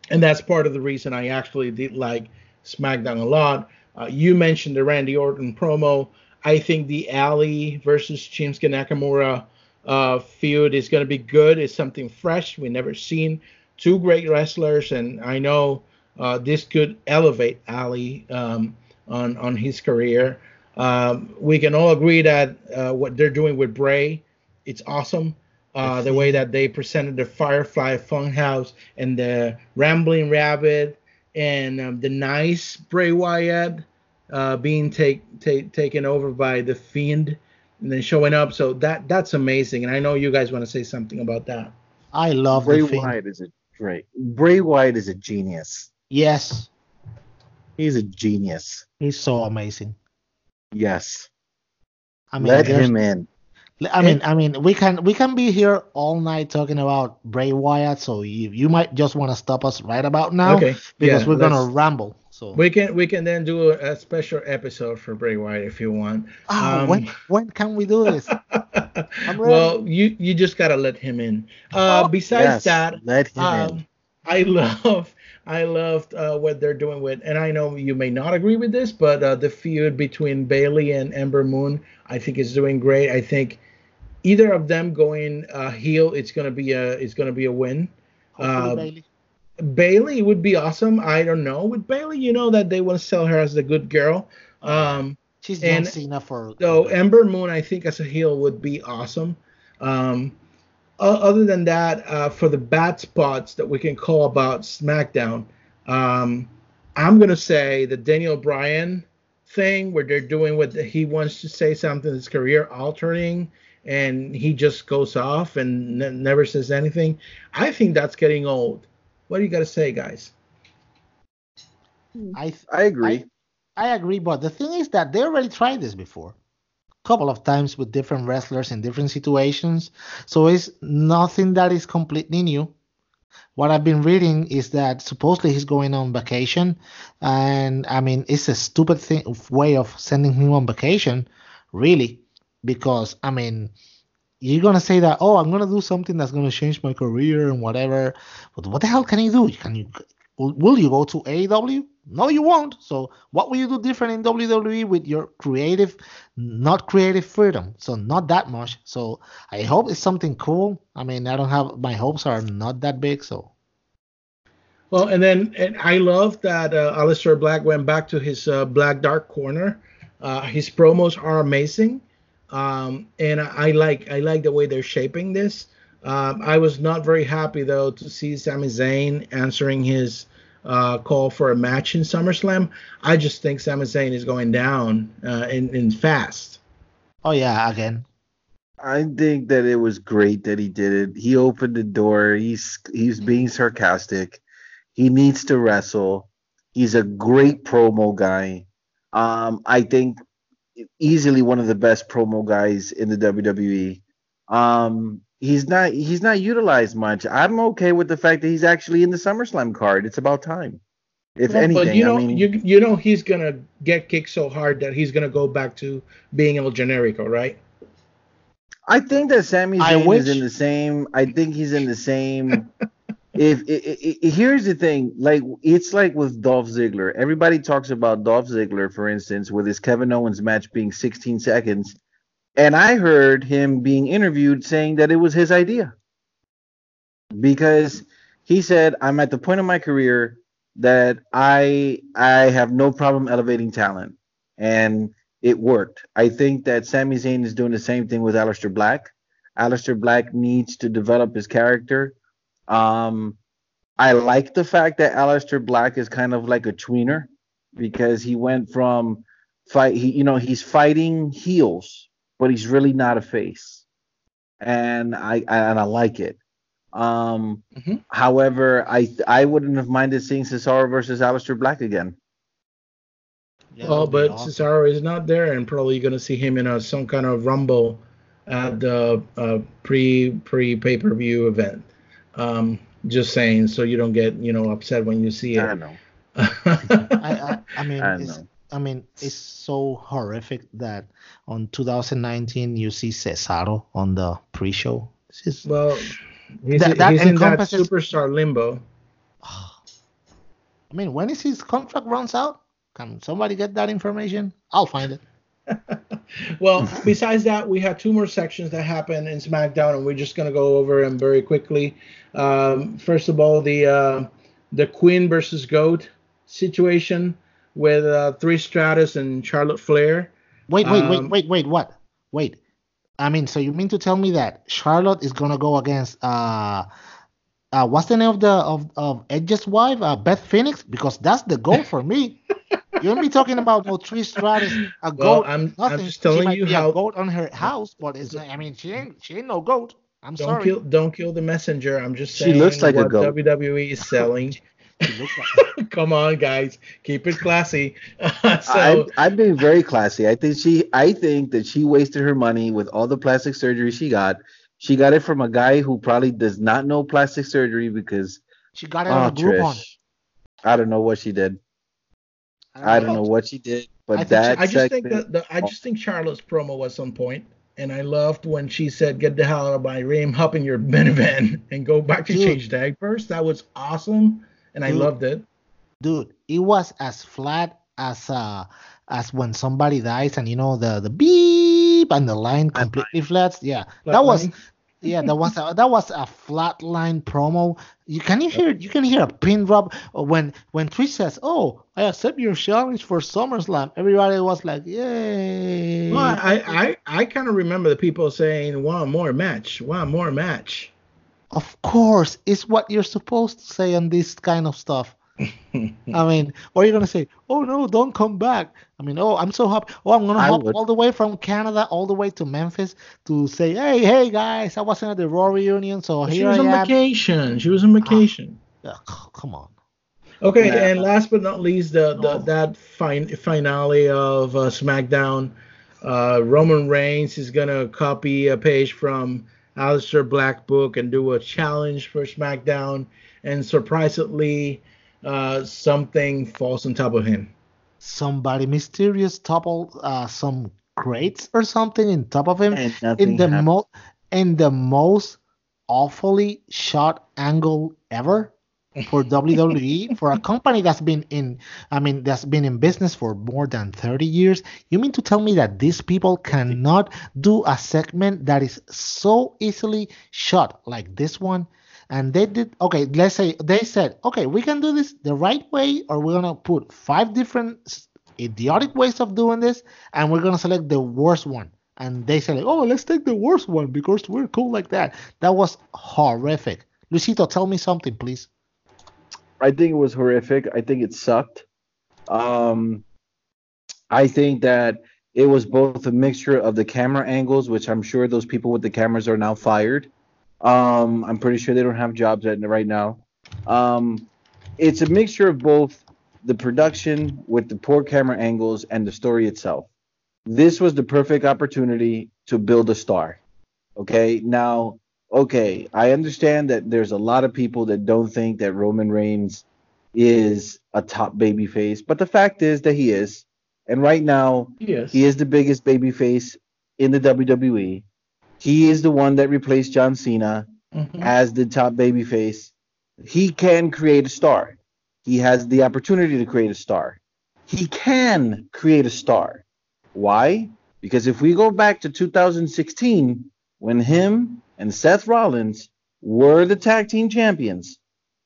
and that's part of the reason I actually did like SmackDown a lot. Uh, you mentioned the Randy Orton promo. I think the Ali versus Shinsuke Nakamura uh, feud is going to be good. It's something fresh. We've never seen two great wrestlers, and I know uh, this could elevate Ali um, on on his career. Um, we can all agree that uh, what they're doing with Bray it's awesome. Uh, the way that they presented the Firefly Funhouse and the Rambling Rabbit and um, the nice Bray Wyatt uh, being take, take, taken over by the Fiend and then showing up. So that that's amazing. And I know you guys want to say something about that. I love Bray Wyatt is a great. Bray Wyatt is a genius. Yes. He's a genius. He's so amazing. Yes. I mean, let him in. I mean, I mean, we can we can be here all night talking about Bray Wyatt, so you, you might just want to stop us right about now, okay. because yeah, we're gonna ramble. So we can we can then do a, a, special episode for Bray Wyatt if you want. Oh, um, when when can we do this? well, you you just gotta let him in. Uh, oh, besides yes, that, let him um, in. I love I loved uh, what they're doing with, and I know you may not agree with this, but uh, the feud between Bayley and Ember Moon, I think is doing great. I think either of them going uh, heel, it's gonna be a it's gonna be a win. Uh, Bayley. Bayley would be awesome. I don't know with Bayley, you know that they want to sell her as the good girl. Um, She's and Cena for. So Ember Moon, I think as a heel would be awesome. Um, other than that, uh, for the bad spots that we can call about SmackDown, um, I'm gonna say the Daniel Bryan thing where they're doing what he wants to say something that's career altering and he just goes off and n- never says anything. I think that's getting old. What do you got to say, guys? Hmm. I I agree. I, I agree, but the thing is that they already tried this before, a couple of times with different wrestlers in different situations. So it's nothing that is completely new. What I've been reading is that supposedly he's going on vacation, and I mean it's a stupid thing way of sending him on vacation, really, because I mean you're gonna say that oh I'm gonna do something that's gonna change my career and whatever, but what the hell can you do? Can you will, will you go to AEW? No, you won't. So what will you do different in WWE with your creative, not creative freedom? So not that much. So I hope it's something cool. I mean, I don't have my hopes are not that big. So. Well, and then and I love that uh, Aleister Black went back to his uh, Black Dark corner. Uh, his promos are amazing, um, and I, I like I like the way they're shaping this. Um, I was not very happy though to see Sami Zayn answering his uh, call for a match in SummerSlam. I just think Sami Zayn is going down uh, in, in fast. Oh yeah, again. I think that it was great that he did it. He opened the door. He's he's being sarcastic. He needs to wrestle. He's a great promo guy. Um, I think easily one of the best promo guys in the WWE. Um, he's not he's not utilized much. I'm okay with the fact that he's actually in the SummerSlam card. It's about time. If well, anything, but you know, I mean, you you know he's gonna get kicked so hard that he's gonna go back to being El Generico, right? I think that Sami Zayn is in the same. I think he's in the same. if it, it, it, here's the thing, like it's like with Dolph Ziggler. Everybody talks about Dolph Ziggler, for instance, with his Kevin Owens match being 16 seconds and I heard him being interviewed saying that it was his idea. Because he said, I'm at the point in my career that I I have no problem elevating talent. And it worked. I think that Sami Zayn is doing the same thing with Aleister Black. Aleister Black needs to develop his character. Um, I like the fact that Aleister Black is kind of like a tweener because he went from fight he you know he's fighting heels but he's really not a face, and I, I and I like it. Um, mm-hmm. However, I I wouldn't have minded seeing Cesaro versus Aleister Black again. Yeah, well, but awesome. Cesaro is not there, and probably going to see him in a some kind of rumble at the uh, pre pre pay per view event. Um, just saying, so you don't get you know upset when you see it. I know. I, I, I mean, I know. I mean, it's so horrific that on 2019 you see Cesaro on the pre-show. Is, well, he's, that, that he's in that superstar limbo. I mean, when is his contract runs out? Can somebody get that information? I'll find it. Well, besides that, we have two more sections that happen in SmackDown, and we're just gonna go over them very quickly. Um, first of all, the uh, the Queen versus Goat situation with uh, Trish Stratus and Charlotte Flair. Wait, wait, um, wait, wait, wait. What? Wait. I mean, so you mean to tell me that Charlotte is gonna go against uh, uh what's the name of the of of Edge's wife, uh, Beth Phoenix? Because that's the goal for me. you and me talking about no Trish Stratus, a well, goat. I'm, nothing. I'm just telling you how a goat on her house, but it's I mean she ain't she ain't no goat. I'm don't sorry. Kill, don't kill the messenger. I'm just saying she looks like what a goat. WWE is selling. Come on, guys, keep it classy. so I've, been very classy. I think she, I think that she wasted her money with all the plastic surgery she got. She got it from a guy who probably does not know plastic surgery because she got it oh, on a Groupon. I don't know what she did. I don't, know what she did, but I that she, I just think that the, I just think Charlotte's promo was on point, and I loved when she said, "Get the hell out of my room, hop in your minivan, and go back to Dude. change diapers." That was awesome and I loved it. Dude, it was as flat as uh as when somebody dies and you know the the beep and the line completely flat. Yeah, flat that was yeah that was a, that was a flat line promo. You can you hear you can hear a pin drop when when Trish says, "Oh, I accept your challenge for SummerSlam." Everybody was like, "Yay!" Well, I I I kind of remember the people saying, "One more match, one more match." Of course, it's what you're supposed to say on this kind of stuff. I mean, or are you're gonna say, "Oh no, don't come back." I mean, oh, I'm so happy. Oh, I'm gonna I hop would. all the way from Canada all the way to Memphis to say, "Hey, hey guys, I wasn't at the Raw reunion, so here I am." She was on vacation. She was on vacation. Oh, come on. Okay, yeah. and last but not least, the, the oh. that fin- finale of uh, SmackDown. Uh, Roman Reigns is gonna copy a page from Aleister Black book and do a challenge for SmackDown, and surprisingly, uh, something falls on top of him. Somebody mysterious toppled uh, some crates or something in top of him. In the most in the most awfully shot angle ever for WWE for a company that's been in I mean that's been in business for more than 30 years. You mean to tell me that these people cannot do a segment that is so easily shot like this one and they did okay let's say they said okay we can do this the right way or we're gonna put five different idiotic ways of doing this and we're gonna select the worst one and they said like, oh let's take the worst one because we're cool like that that was horrific Luisito tell me something please I think it was horrific. I think it sucked. Um, I think that it was both a mixture of the camera angles, which I'm sure those people with the cameras are now fired. Um, I'm pretty sure they don't have jobs at, right now. Um, it's a mixture of both the production with the poor camera angles and the story itself. This was the perfect opportunity to build a star. Okay, now okay, I understand that there's a lot of people that don't think that Roman Reigns is a top baby face, but the fact is that he is. And right now, yes. he is the biggest baby face in the WWE. He is the one that replaced John Cena mm-hmm. as the top baby face. He can create a star. He has the opportunity to create a star. He can create a star. Why? Because if we go back to 2016, when him and Seth Rollins were the tag team champions,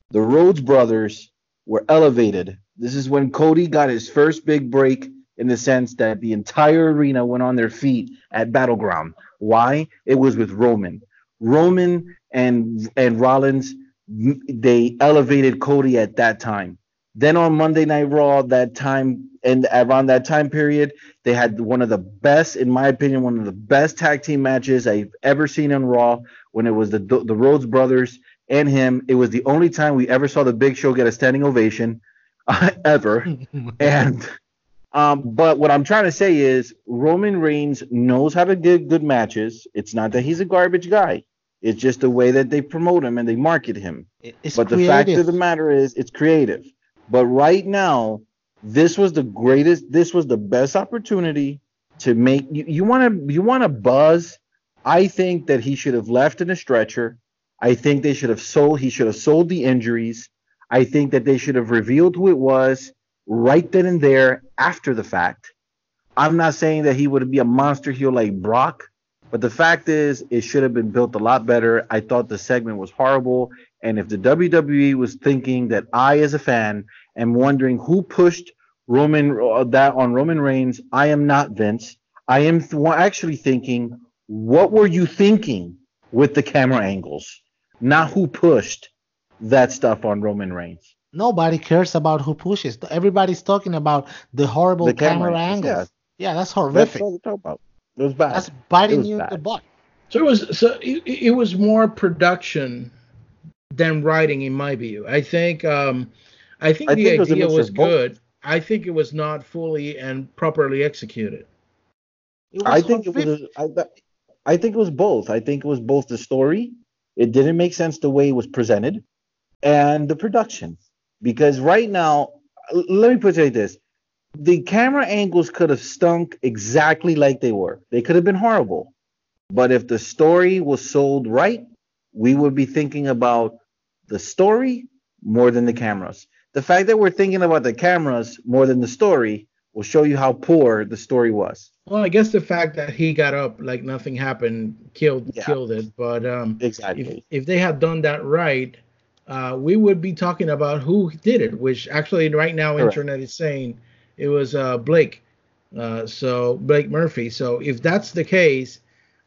the Rhodes brothers were elevated. This is when Cody got his first big break in the sense that the entire arena went on their feet at Battleground. Why? It was with Roman. Roman and and Rollins they elevated Cody at that time. Then on Monday Night Raw, that time and around that time period, they had one of the best, in my opinion, one of the best tag team matches I've ever seen on Raw. When it was the the Rhodes brothers and him, it was the only time we ever saw the Big Show get a standing ovation uh, ever. and um, but what I'm trying to say is Roman Reigns knows how to get good matches. It's not that he's a garbage guy. It's just the way that they promote him and they market him. It's but creative. the fact of the matter is, it's creative. But right now, this was the greatest. This was the best opportunity to make. You want to you want to buzz. I think that he should have left in a stretcher. I think they should have sold. He should have sold the injuries. I think that they should have revealed who it was right then and there after the fact. I'm not saying that he would be a monster heel like Brock, but the fact is, it should have been built a lot better. I thought the segment was horrible. And if the WWE was thinking that I, as a fan, am wondering who pushed Roman uh, that on Roman Reigns. I am not Vince. I am th- actually thinking, what were you thinking with the camera angles? Not who pushed that stuff on Roman Reigns. Nobody cares about who pushes. Everybody's talking about the horrible the camera, camera angles. Yeah. yeah. that's horrific. That's what talking about. It was bad. That's biting you bad. in the butt. So it was so it, it was more production than writing, in my view. I think um, I think I the think idea was, was good. I think it was not fully and properly executed. I think it was. I, I think it was both. I think it was both the story. It didn't make sense the way it was presented, and the production. Because right now, let me put it like this: the camera angles could have stunk exactly like they were. They could have been horrible. But if the story was sold right, we would be thinking about the story more than the cameras the fact that we're thinking about the cameras more than the story will show you how poor the story was. Well, I guess the fact that he got up like nothing happened killed yeah. killed it. But um, exactly, if, if they had done that right, uh, we would be talking about who did it. Which actually, right now, Correct. internet is saying it was uh, Blake. Uh, so Blake Murphy. So if that's the case,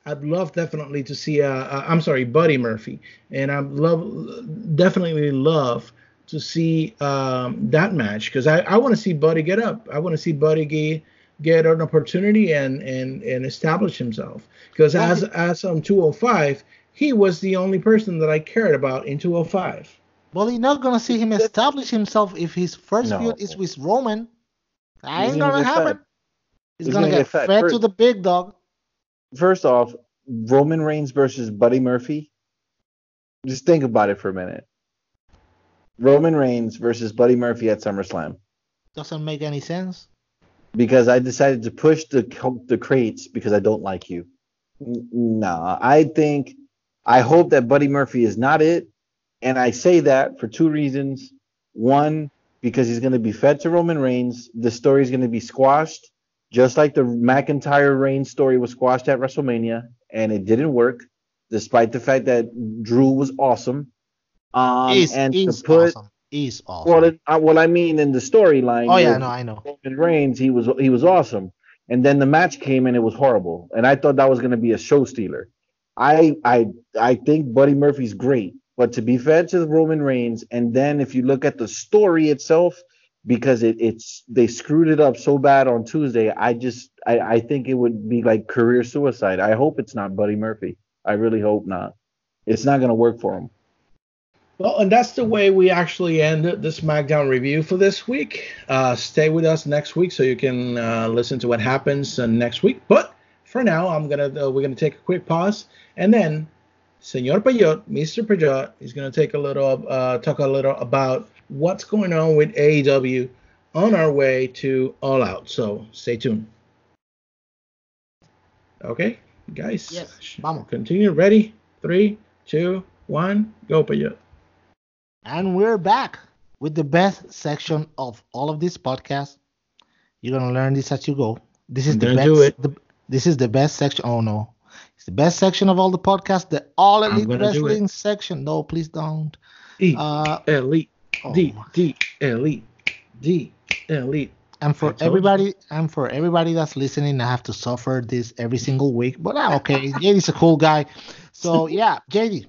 I'd love definitely to see. Uh, uh I'm sorry, Buddy Murphy, and I love definitely love to see um, that match because I, I want to see Buddy get up. I want to see Buddy get, get an opportunity and and and establish himself. Because as as on 205, he was the only person that I cared about in 205. Well, you're not gonna see him establish himself if his first no. feud is with Roman. That ain't gonna, happen. He's, He's gonna, gonna, get, get fed, to the big dog. First off, Roman Reigns versus Buddy Murphy. Just think about it for a minute. Roman Reigns versus Buddy Murphy at SummerSlam. Doesn't make any sense. Because I decided to push the the crates because I don't like you. Nah, I think I hope that Buddy Murphy is not it, and I say that for two reasons. One, because he's going to be fed to Roman Reigns. The story is going to be squashed, just like the McIntyre Reigns story was squashed at WrestleMania, and it didn't work, despite the fact that Drew was awesome. Um, he's, and he's to put awesome. He's awesome. Well, it, uh, well, I mean, in the storyline. Oh yeah, no, I know. Roman Reigns, he was he was awesome, and then the match came and it was horrible, and I thought that was going to be a show stealer. I I I think Buddy Murphy's great, but to be fed to the Roman Reigns, and then if you look at the story itself, because it, it's they screwed it up so bad on Tuesday, I just I, I think it would be like career suicide. I hope it's not Buddy Murphy. I really hope not. It's not gonna work for him. Well, and that's the way we actually end the SmackDown review for this week. Uh, stay with us next week so you can uh, listen to what happens uh, next week. But for now, I'm gonna uh, we're gonna take a quick pause, and then Senor Peyot, Mr. Peyot, is gonna take a little uh, talk a little about what's going on with AEW on our way to All Out. So stay tuned. Okay, guys. Yes. Vamos. Continue. Ready? Three, two, one. Go, Peyot. And we're back with the best section of all of this podcast. You're gonna learn this as you go. This is I'm the best. The, this is the best section. Oh no, it's the best section of all the podcasts. The All Elite Wrestling section. No, please don't. E uh, Elite oh D D Elite D Elite. And for everybody, you. and for everybody that's listening, I have to suffer this every single week. But I'm okay. JD's a cool guy. So yeah, JD,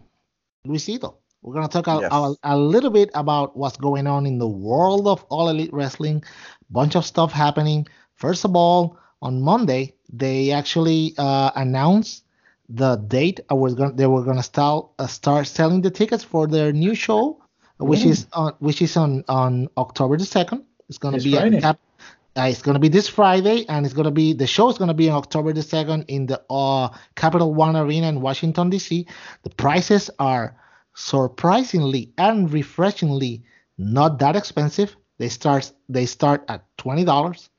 Luisito. We're going to talk a, yes. a, a, little bit about what's going on in the world of All Elite Wrestling. Bunch of stuff happening. First of all, on Monday, they actually uh, announced the date I was going they were going to start uh, start selling the tickets for their new show, which mm. is on which is on on October the 2nd. It's going to be Friday. Cap, uh, it's going to be this Friday, and it's going to be the show is going to be on October the 2nd in the uh, Capital One Arena in Washington D.C. The prices are surprisingly and refreshingly not that expensive. They start they start at twenty dollars,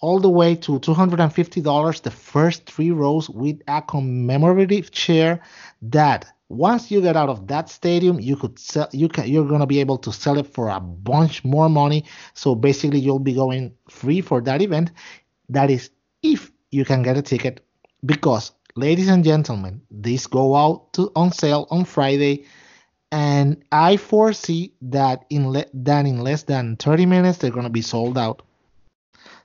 all the way to two hundred and fifty dollars. The first three rows with a commemorative chair that once you get out of that stadium, you could sell you can you're gonna be able to sell it for a bunch more money. So basically, you'll be going free for that event. That is if you can get a ticket, because ladies and gentlemen, these go out to on sale on Friday and I foresee that in le- that in less than 30 minutes they're gonna be sold out.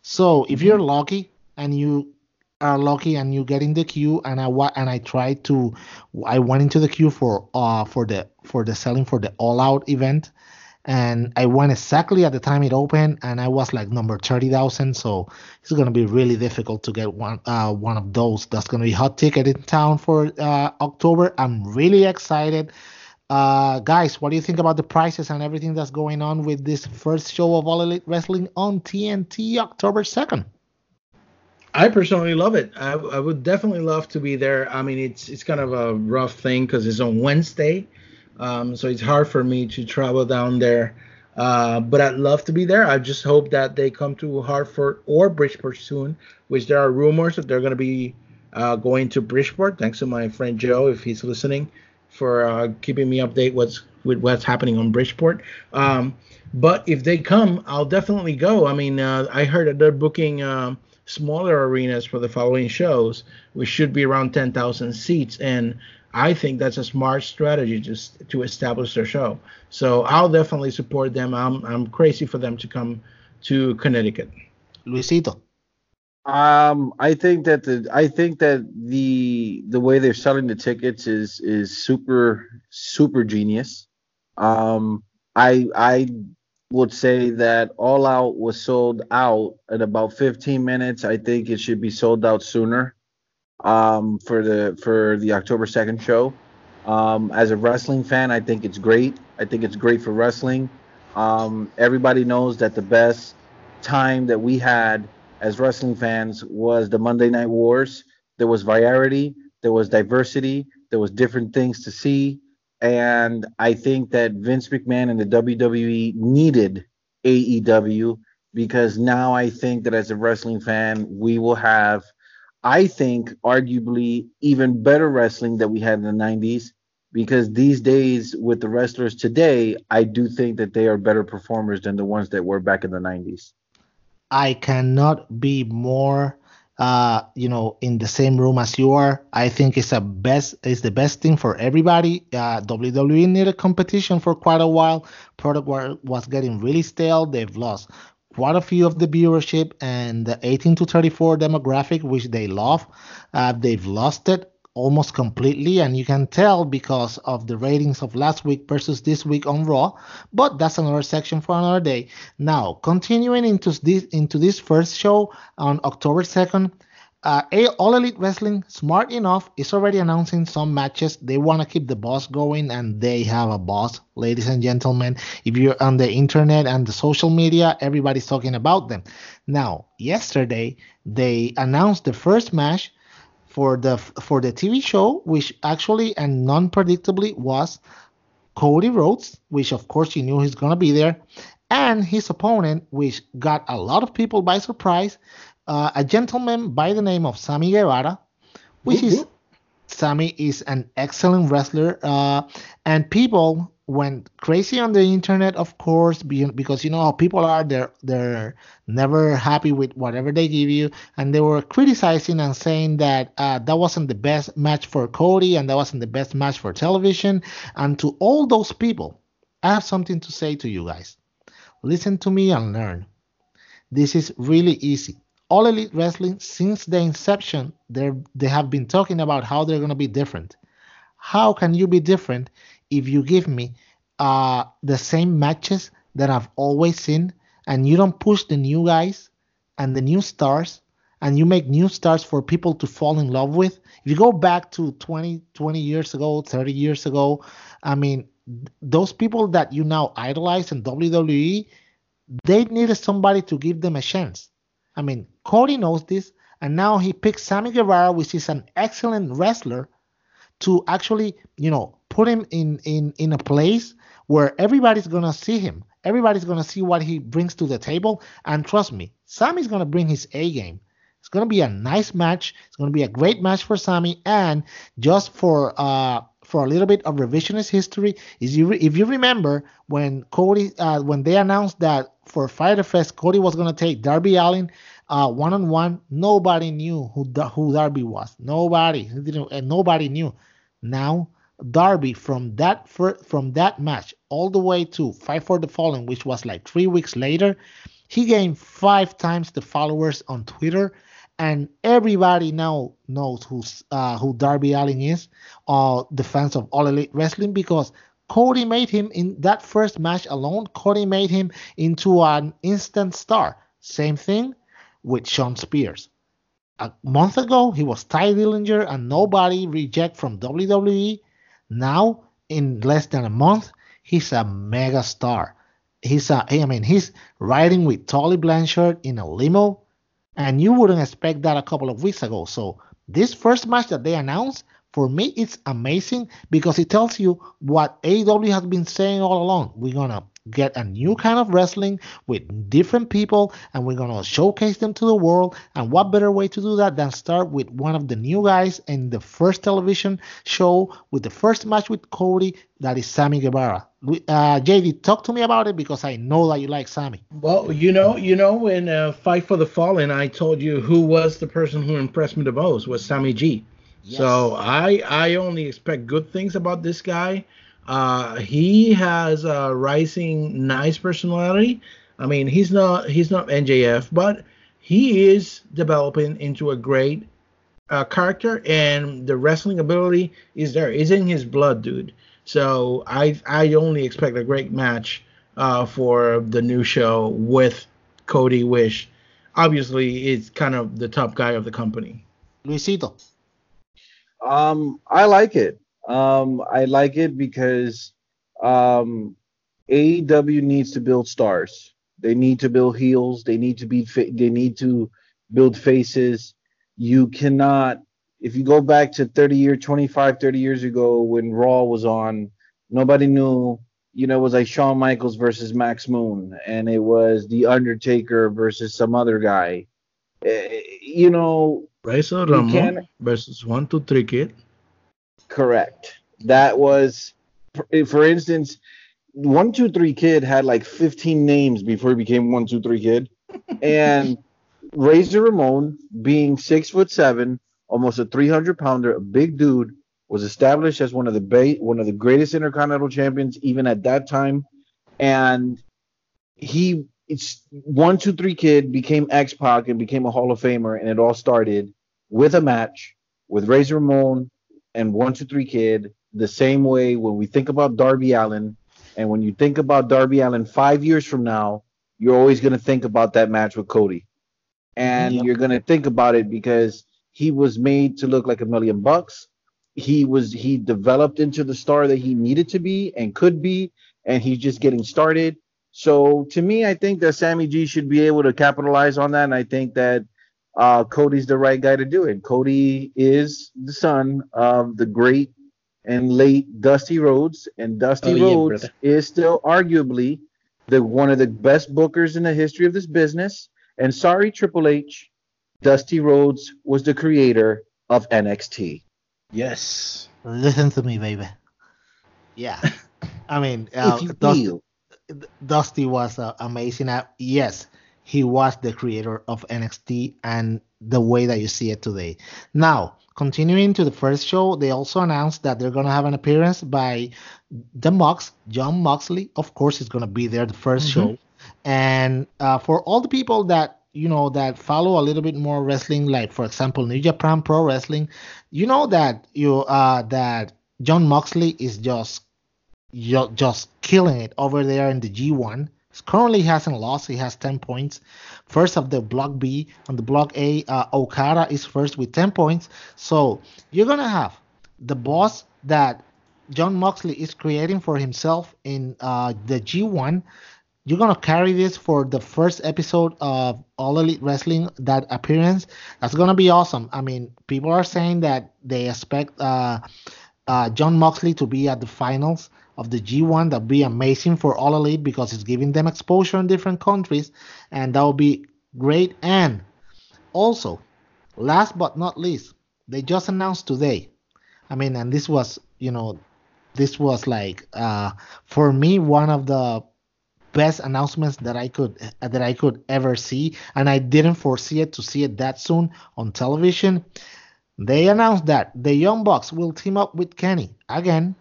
So if you're lucky and you are lucky and you get in the queue and I and I tried to I went into the queue for uh for the for the selling for the all out event and I went exactly at the time it opened and I was like number 30,000 so it's going to be really difficult to get one uh one of those that's going to be hot ticket in town for uh October. I'm really excited uh, guys, what do you think about the prices and everything that's going on with this first show of All Elite Wrestling on TNT October 2nd? I personally love it. I, I, would definitely love to be there. I mean, it's it's kind of a rough thing because it's on Wednesday, um, so it's hard for me to travel down there. Uh, but I'd love to be there. I just hope that they come to Hartford or Bridgeport soon, which there are rumors that they're going to be uh, going to Bridgeport. Thanks to my friend Joe, if he's listening for uh, keeping me update what's with what's happening on Bridgeport. Um, but if they come, I'll definitely go. I mean, uh, I heard that they're booking uh, smaller arenas for the following shows, which should be around 10,000 seats, and I think that's a smart strategy just to establish their show. So I'll definitely support them. I'm I'm crazy for them to come to Connecticut. Luisito. Um, I think that the I think that the the way they're selling the tickets is is super super genius. Um, I I would say that All Out was sold out at about 15 minutes. I think it should be sold out sooner um, for the for the October 2nd show. Um, as a wrestling fan, I think it's great. I think it's great for wrestling. Um, everybody knows that the best time that we had as wrestling fans was the Monday Night Wars. There was variety, there was diversity, there was different things to see. And I think that Vince McMahon and the WWE needed AEW because now I think that as a wrestling fan, we will have, I think, arguably even better wrestling that we had in the 90s. Because these days, with the wrestlers today, I do think that they are better performers than the ones that were back in the 90s. I cannot be more uh, you know, in the same room as you are. I think it's a best it's the best thing for everybody. Uh, WWE needed competition for quite a while. Product was getting really stale. They've lost quite a few of the viewership and the 18 to 34 demographic, which they love. Uh, they've lost it almost completely, and you can tell because of the ratings of last week versus this week on Raw. But that's another section for another day. Now, continuing into this into this first show on October 2nd. Uh, All Elite Wrestling, smart enough, is already announcing some matches. They want to keep the boss going, and they have a boss, ladies and gentlemen. If you're on the internet and the social media, everybody's talking about them. Now, yesterday, they announced the first match for the for the TV show, which actually and non-predictably was Cody Rhodes, which of course you knew he's gonna be there, and his opponent, which got a lot of people by surprise, uh, a gentleman by the name of Sammy Guevara, which is Sammy is an excellent wrestler, uh, and people went crazy on the internet, of course, because you know how people are. They're they're never happy with whatever they give you, and they were criticizing and saying that uh, that wasn't the best match for Cody, and that wasn't the best match for television. And to all those people, I have something to say to you guys. Listen to me and learn. This is really easy. All Elite Wrestling, since the inception, they they have been talking about how they're gonna be different. How can you be different if you give me uh, the same matches that I've always seen and you don't push the new guys and the new stars and you make new stars for people to fall in love with if you go back to 20 20 years ago 30 years ago i mean those people that you now idolize in wwe they needed somebody to give them a chance. I mean cody knows this and now he picks sammy guevara which is an excellent wrestler to actually you know put him in in in a place where everybody's gonna see him. Everybody's gonna see what he brings to the table. And trust me, Sammy's gonna bring his A game. It's gonna be a nice match. It's gonna be a great match for Sammy. And just for uh for a little bit of revisionist history, is you re- if you remember when Cody uh, when they announced that for Fyter Fest Cody was gonna take Darby Allin one on one, nobody knew who who Darby was. Nobody, and nobody knew. Now Darby from that fir- from that match all the way to Fight for the Fallen, which was like three weeks later, he gained five times the followers on Twitter, and everybody now knows who's uh, who Darby Allin is, uh, the fans of All Elite Wrestling, because Cody made him in that first match alone. Cody made him into an instant star. Same thing with Shawn Spears. A month ago, he was Tye Dillinger, and nobody reject from WWE now, in less than a month, he's a mega star. He's a, I mean, he's riding with Tully Blanchard in a limo, and you wouldn't expect that a couple of weeks ago. So this first match that they announced, for me, it's amazing because it tells you what AW has been saying all along. We're gonna get a new kind of wrestling with different people and we're going to showcase them to the world and what better way to do that than start with one of the new guys in the first television show with the first match with Cody that is Sammy Guevara. Uh, JD, talk to me about it because I know that you like Sammy. Well, you know, you know, in uh, Fight for the Fallen, I told you who was the person who impressed me the most was Sammy G. Yes. So I I only expect good things about this guy. Uh, he has a rising, nice personality. I mean, he's not he's not MJF, but he is developing into a great uh, character, and the wrestling ability is there. Is in his blood, dude. So I I only expect a great match uh, for the new show with Cody Wish. Obviously, it's kind of the top guy of the company. Luisito. Um, I like it. Um, I like it because um, AEW needs to build stars. They need to build heels. They need to be. Fa- they need to build faces. You cannot. If you go back to 30 years, 25, 30 years ago when Raw was on, nobody knew. You know, it was like Shawn Michaels versus Max Moon, and it was The Undertaker versus some other guy. Uh, you know, Razor Ramon versus One Two Three Kid. Correct. That was, for instance, One Two Three Kid had like 15 names before he became One Two Three Kid, and Razor Ramon, being six foot seven, almost a 300 pounder, a big dude, was established as one of the ba- one of the greatest intercontinental champions even at that time, and he it's one two three kid became X Pac and became a Hall of Famer, and it all started with a match with Razor Ramon and one two three kid. The same way when we think about Darby Allin, and when you think about Darby Allin five years from now, you're always gonna think about that match with Cody, and yep. you're gonna think about it because he was made to look like a million bucks. He was he developed into the star that he needed to be and could be, and he's just getting started so to me, I think that Sammy G should be able to capitalize on that, and I think that uh, Cody's the right guy to do it. Cody is the son of the great and late Dusty Rhodes, and Dusty oh, Rhodes yeah, is still arguably the one of the best bookers in the history of this business. And sorry, Triple H, Dusty Rhodes was the creator of NXT. Yes. Listen to me, baby. Yeah. I mean, uh, if you Dusty, feel Dusty was uh, amazing at yes, he was the creator of NXT and the way that you see it today. Now, continuing to the first show, they also announced that they're gonna have an appearance by the Mox, Jon Moxley. Of course, he's gonna be there the 1st mm-hmm. show. And uh, for all the people that you know that follow a little bit more wrestling, like for example New Japan Pro Wrestling, you know that you uh that Jon Moxley is just just killing it over there in the G1. Currently hasn't lost. He has 10 points. First of the block B. On the block A, uh, Okada is first with 10 points. So you're going to have the boss that Jon Moxley is creating for himself in uh, the G1. You're going to carry this for the first episode of All Elite Wrestling, that appearance. That's going to be awesome. I mean, people are saying that they expect uh, uh Jon Moxley to be at the finals of the G1 that would be amazing for all elite because it's giving them exposure in different countries and that would be great. And also last but not least they just announced today i mean and this was you know this was like uh for me one of the best announcements that i could that i could ever see and i didn't foresee it to see it that soon on television. They announced that the young bucks will team up with kenny again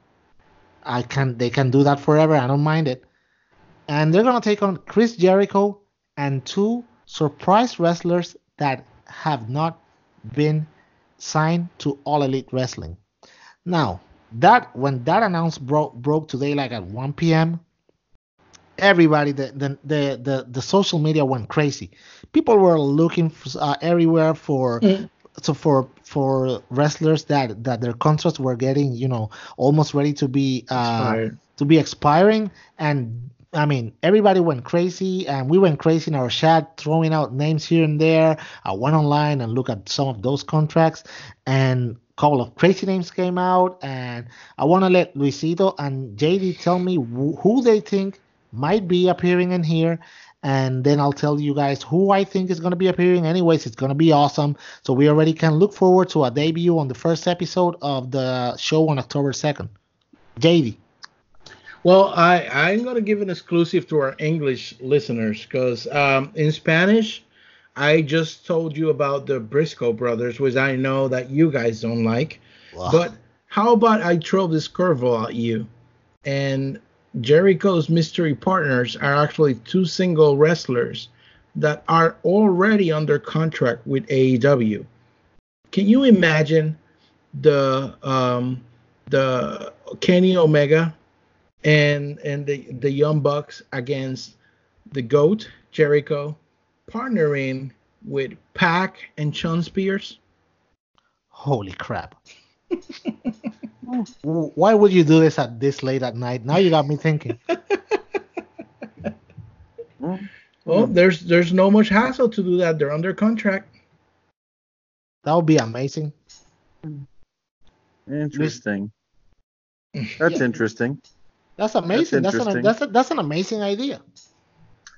I can they can do that forever. I don't mind it. And they're gonna take on Chris Jericho and two surprise wrestlers that have not been signed to All Elite Wrestling. Now that when that announcement broke broke today, like at 1 p.m., everybody the the the the, the social media went crazy. People were looking for, uh, everywhere for mm so for for wrestlers that that their contracts were getting you know almost ready to be uh to be expiring and I mean, everybody went crazy, and we went crazy in our chat, throwing out names here and there. I went online and looked at some of those contracts, and a couple of crazy names came out. And I want to let Luisito and JD tell me who they think might be appearing in here, and then I'll tell you guys who I think is going to be appearing. Anyways, it's going to be awesome. So we already can look forward to a debut on the first episode of the show on October 2nd. JD. Well, I, I'm going to give an exclusive to our English listeners because um, in Spanish, I just told you about the Briscoe brothers, which I know that you guys don't like. Wow. But how about I throw this curveball at you? And Jericho's mystery partners are actually two single wrestlers that are already under contract with AEW. Can you imagine the um, the Kenny Omega and and the the Young Bucks against the Goat Jericho, partnering with Pac and Shawn Spears. Holy crap! Why would you do this at this late at night? Now you got me thinking. well, there's there's no much hassle to do that. They're under contract. That would be amazing. Interesting. That's yeah. interesting. That's amazing. That's, that's an that's a, that's an amazing idea.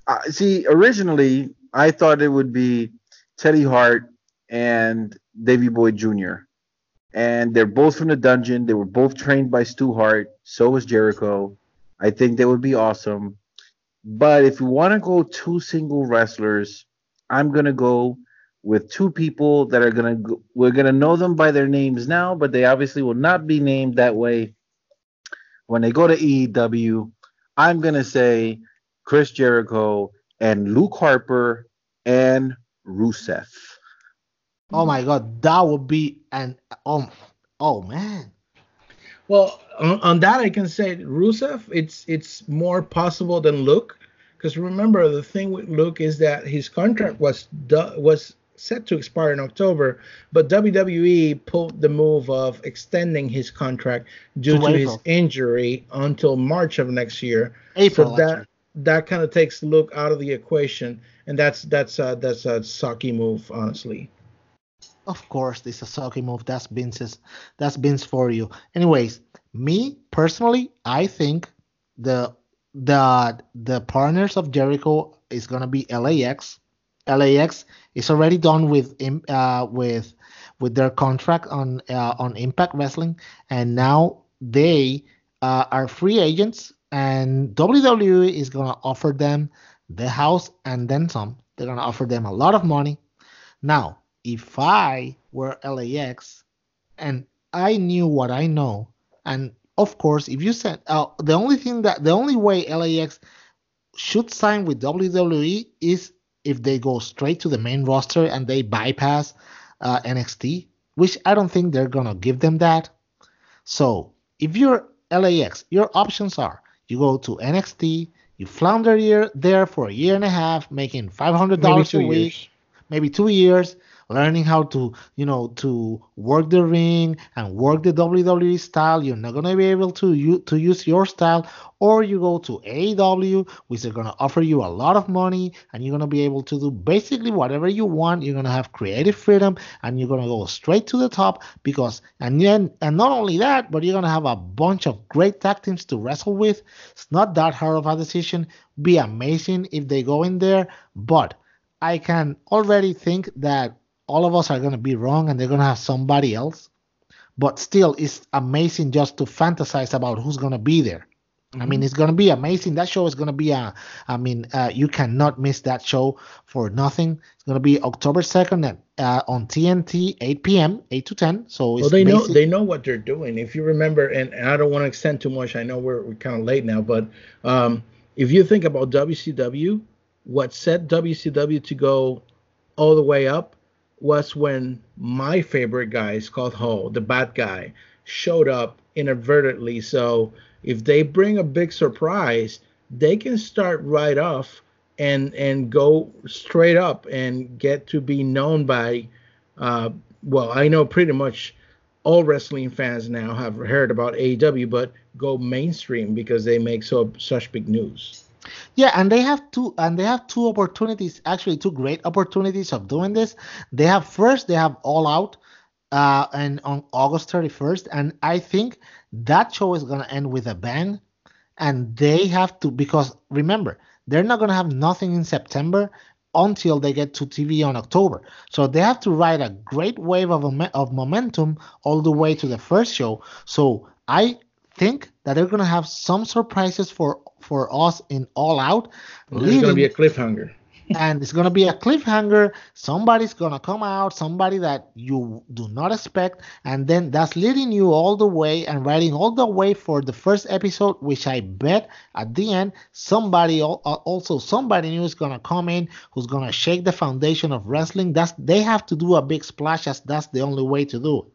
Uh, see, originally I thought it would be Teddy Hart and Davy Boy Jr. And they're both from the dungeon. They were both trained by Stu Hart. So was Jericho. I think they would be awesome. But if you want to go two single wrestlers, I'm gonna go with two people that are gonna go, we're gonna know them by their names now, but they obviously will not be named that way when they go to AEW. I'm gonna say Chris Jericho and Luke Harper and Rusev. Oh my god, that would be an oh oh man. Well, on, on that I can say Rusev, it's it's more possible than Luke, because remember the thing with Luke is that his contract was was set to expire in October, but WWE pulled the move of extending his contract due to, to his injury until March of next year. April. So that that kind of takes Luke out of the equation, and that's that's uh, that's a sucky move, honestly. Of course, this is a sucky move. That's Vince's. That's Vince for you. Anyways, me personally, I think the the the partners of Jericho is gonna be LAX. LAX is already done with uh, with with their contract on uh, on Impact Wrestling, and now they uh, are free agents, and WWE is gonna offer them the house and then some. They're gonna offer them a lot of money. Now, if I were LAX and I knew what I know, and of course, if you said uh, the only thing that the only way LAX should sign with WWE is if they go straight to the main roster and they bypass uh, NXT, which I don't think they're gonna give them that. So if you're LAX, your options are you go to NXT, you flounder there for a year and a half, making five hundred dollars a week, years. maybe two years learning how to, you know, to work the ring and work the WWE style. You're not gonna be able to you to use your style, or you go to AEW, which is gonna offer you a lot of money, and you're gonna be able to do basically whatever you want. You're gonna have creative freedom, and you're gonna go straight to the top because, and then, and not only that, but you're gonna have a bunch of great tag teams to wrestle with. It's not that hard of a decision. Be amazing if they go in there, but I can already think that all of us are going to be wrong and they're going to have somebody else. But still, it's amazing just to fantasize about who's going to be there. Mm-hmm. I mean, mm-hmm. it's going to be amazing. That show is going to be a, I mean, uh, you cannot miss that show for nothing. It's going to be October 2nd at, uh, on TNT, 8 p.m., 8 to 10. So well, they know they know what they're doing. If you remember, and, and I don't want to extend too much. I know we're, we're kind of late now, but um, if you think about WCW, what set WCW to go all the way up was when my favorite guy, is Scott Hall, the bad guy, showed up inadvertently. So if they bring a big surprise, they can start right off and and go straight up and get to be known by uh, well, I know pretty much all wrestling fans now have heard about AEW, but go mainstream because they make so such big news. Yeah, and they have two and they have two opportunities, actually two great opportunities of doing this. They have first they have All Out uh and on August 31st and I think that show is going to end with a bang and they have to because remember, they're not going to have nothing in September until they get to TV on October. So they have to ride a great wave of of momentum all the way to the first show. So I think that they're gonna have some surprises for for us in All Out. It's gonna be a cliffhanger. and it's gonna be a cliffhanger. Somebody's gonna come out, somebody that you do not expect, and then that's leading you all the way and riding all the way for the first episode, which I bet at the end somebody uh, also somebody new is gonna come in who's gonna shake the foundation of wrestling. That's they have to do a big splash, as that's the only way to do it.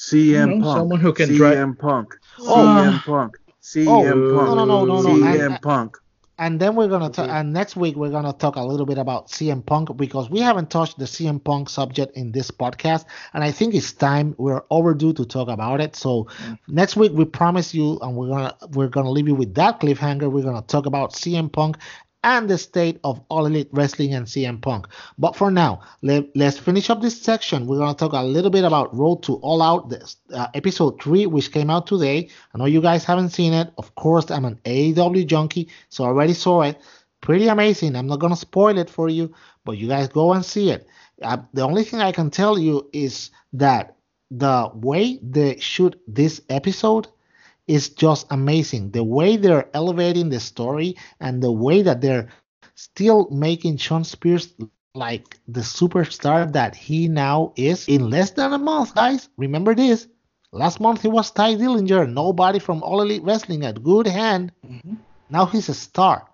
CM know, Punk. someone who can CM drive- Punk. Oh. CM Punk. CM Oh, Punk. no, no, no, no, no. CM And- Punk. And then we're gonna talk. And next week we're gonna talk a little bit about CM Punk because we haven't touched the CM Punk subject in this podcast, and I think it's time. We're overdue to talk about it. So mm. next week we promise you, and we're gonna we're gonna leave you with that cliffhanger. We're gonna talk about CM Punk and the state of All Elite Wrestling and CM Punk. But for now, let, let's finish up this section. We're going to talk a little bit about Road to All Out, this uh, episode 3, which came out today. I know you guys haven't seen it. Of course, I'm an AEW junkie, so I already saw it. Pretty amazing. I'm not going to spoil it for you, but you guys go and see it. Uh, the only thing I can tell you is that the way they shoot this episode is just amazing. The way they're elevating the story and the way that they're still making Shawn Spears like the superstar that he now is in less than a month, guys. Remember this. Last month he was Tye Dillinger, nobody from All Elite Wrestling, a good hand. Mhm. Now he's a star.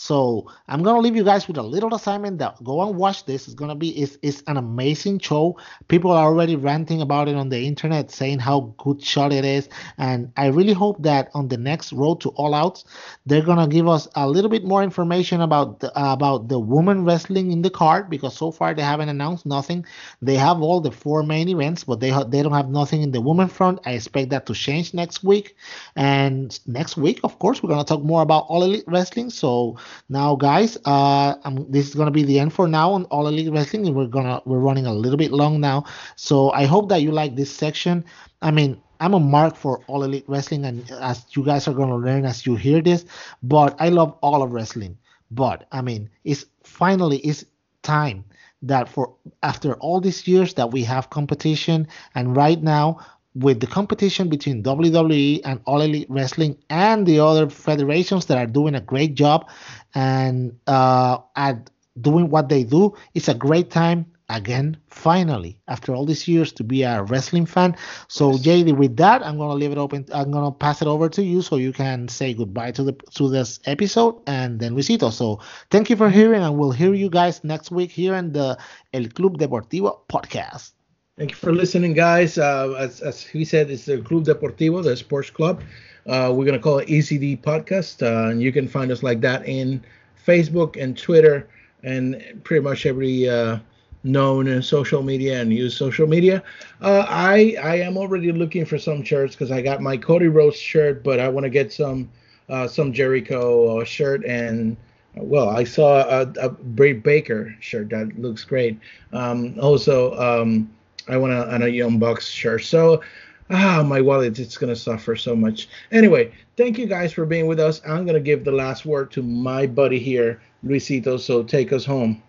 So I'm gonna leave you guys with a little assignment that go and watch this. It's gonna be it's, it's an amazing show. People are already ranting about it on the internet, saying how good shot it is. And I really hope that on the next road to All Outs, they're gonna give us a little bit more information about the, about the woman wrestling in the card because so far they haven't announced nothing. They have all the four main events, but they ha- they don't have nothing in the woman front. I expect that to change next week. And next week, of course, we're gonna talk more about All Elite Wrestling. So now, guys, uh, um, this is gonna be the end for now on All Elite Wrestling, we're gonna we're running a little bit long now. So I hope that you like this section. I mean, I'm a mark for All Elite Wrestling, and as you guys are gonna learn as you hear this, but I love all of wrestling. But I mean, it's finally it's time that for after all these years that we have competition, and right now with the competition between WWE and All Elite Wrestling and the other federations that are doing a great job and uh, at doing what they do, it's a great time again, finally, after all these years, to be a wrestling fan. So, JD, with that, I'm gonna leave it open. I'm gonna pass it over to you so you can say goodbye to the to this episode and then Luisito. So, thank you for hearing, and we'll hear you guys next week here in the El Club Deportivo podcast. Thank you for listening, guys. Uh, as, as he said, it's the Club Deportivo, the sports club. Uh, we're going to call it ECD Podcast. Uh, and you can find us like that in Facebook and Twitter and pretty much every uh, known social media and use social media. Uh, I I am already looking for some shirts because I got my Cody Rhodes shirt, but I want to get some uh, some Jericho shirt and well, I saw a, a Bray Baker shirt that looks great. Um, also, um, I want a, and a Young Bucks shirt. So, ah, my wallet it's gonna suffer so much. Anyway, thank you guys for being with us. I'm gonna give the last word to my buddy here, Luisito. So take us home.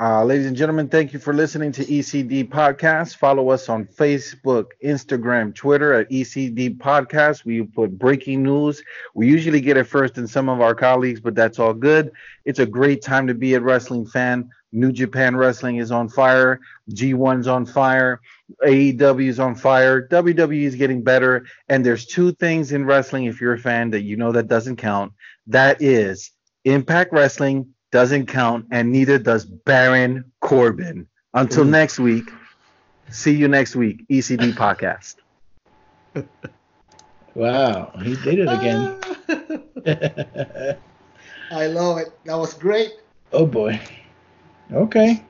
Uh, ladies and gentlemen, thank you for listening to ECD Podcast. Follow us on Facebook, Instagram, Twitter at ECD Podcast. We put breaking news. We usually get it first than some of our colleagues, but that's all good. It's a great time to be a wrestling fan. New Japan Wrestling is on fire. G1's on fire. AEW is on fire. WWE is getting better. And there's two things in wrestling, if you're a fan, that you know that doesn't count. That is Impact Wrestling doesn't count, and neither does Baron Corbin. Until mm. next week, see you next week, ECD Podcast. Wow, he did it again. I love it. That was great. oh boy. Okay.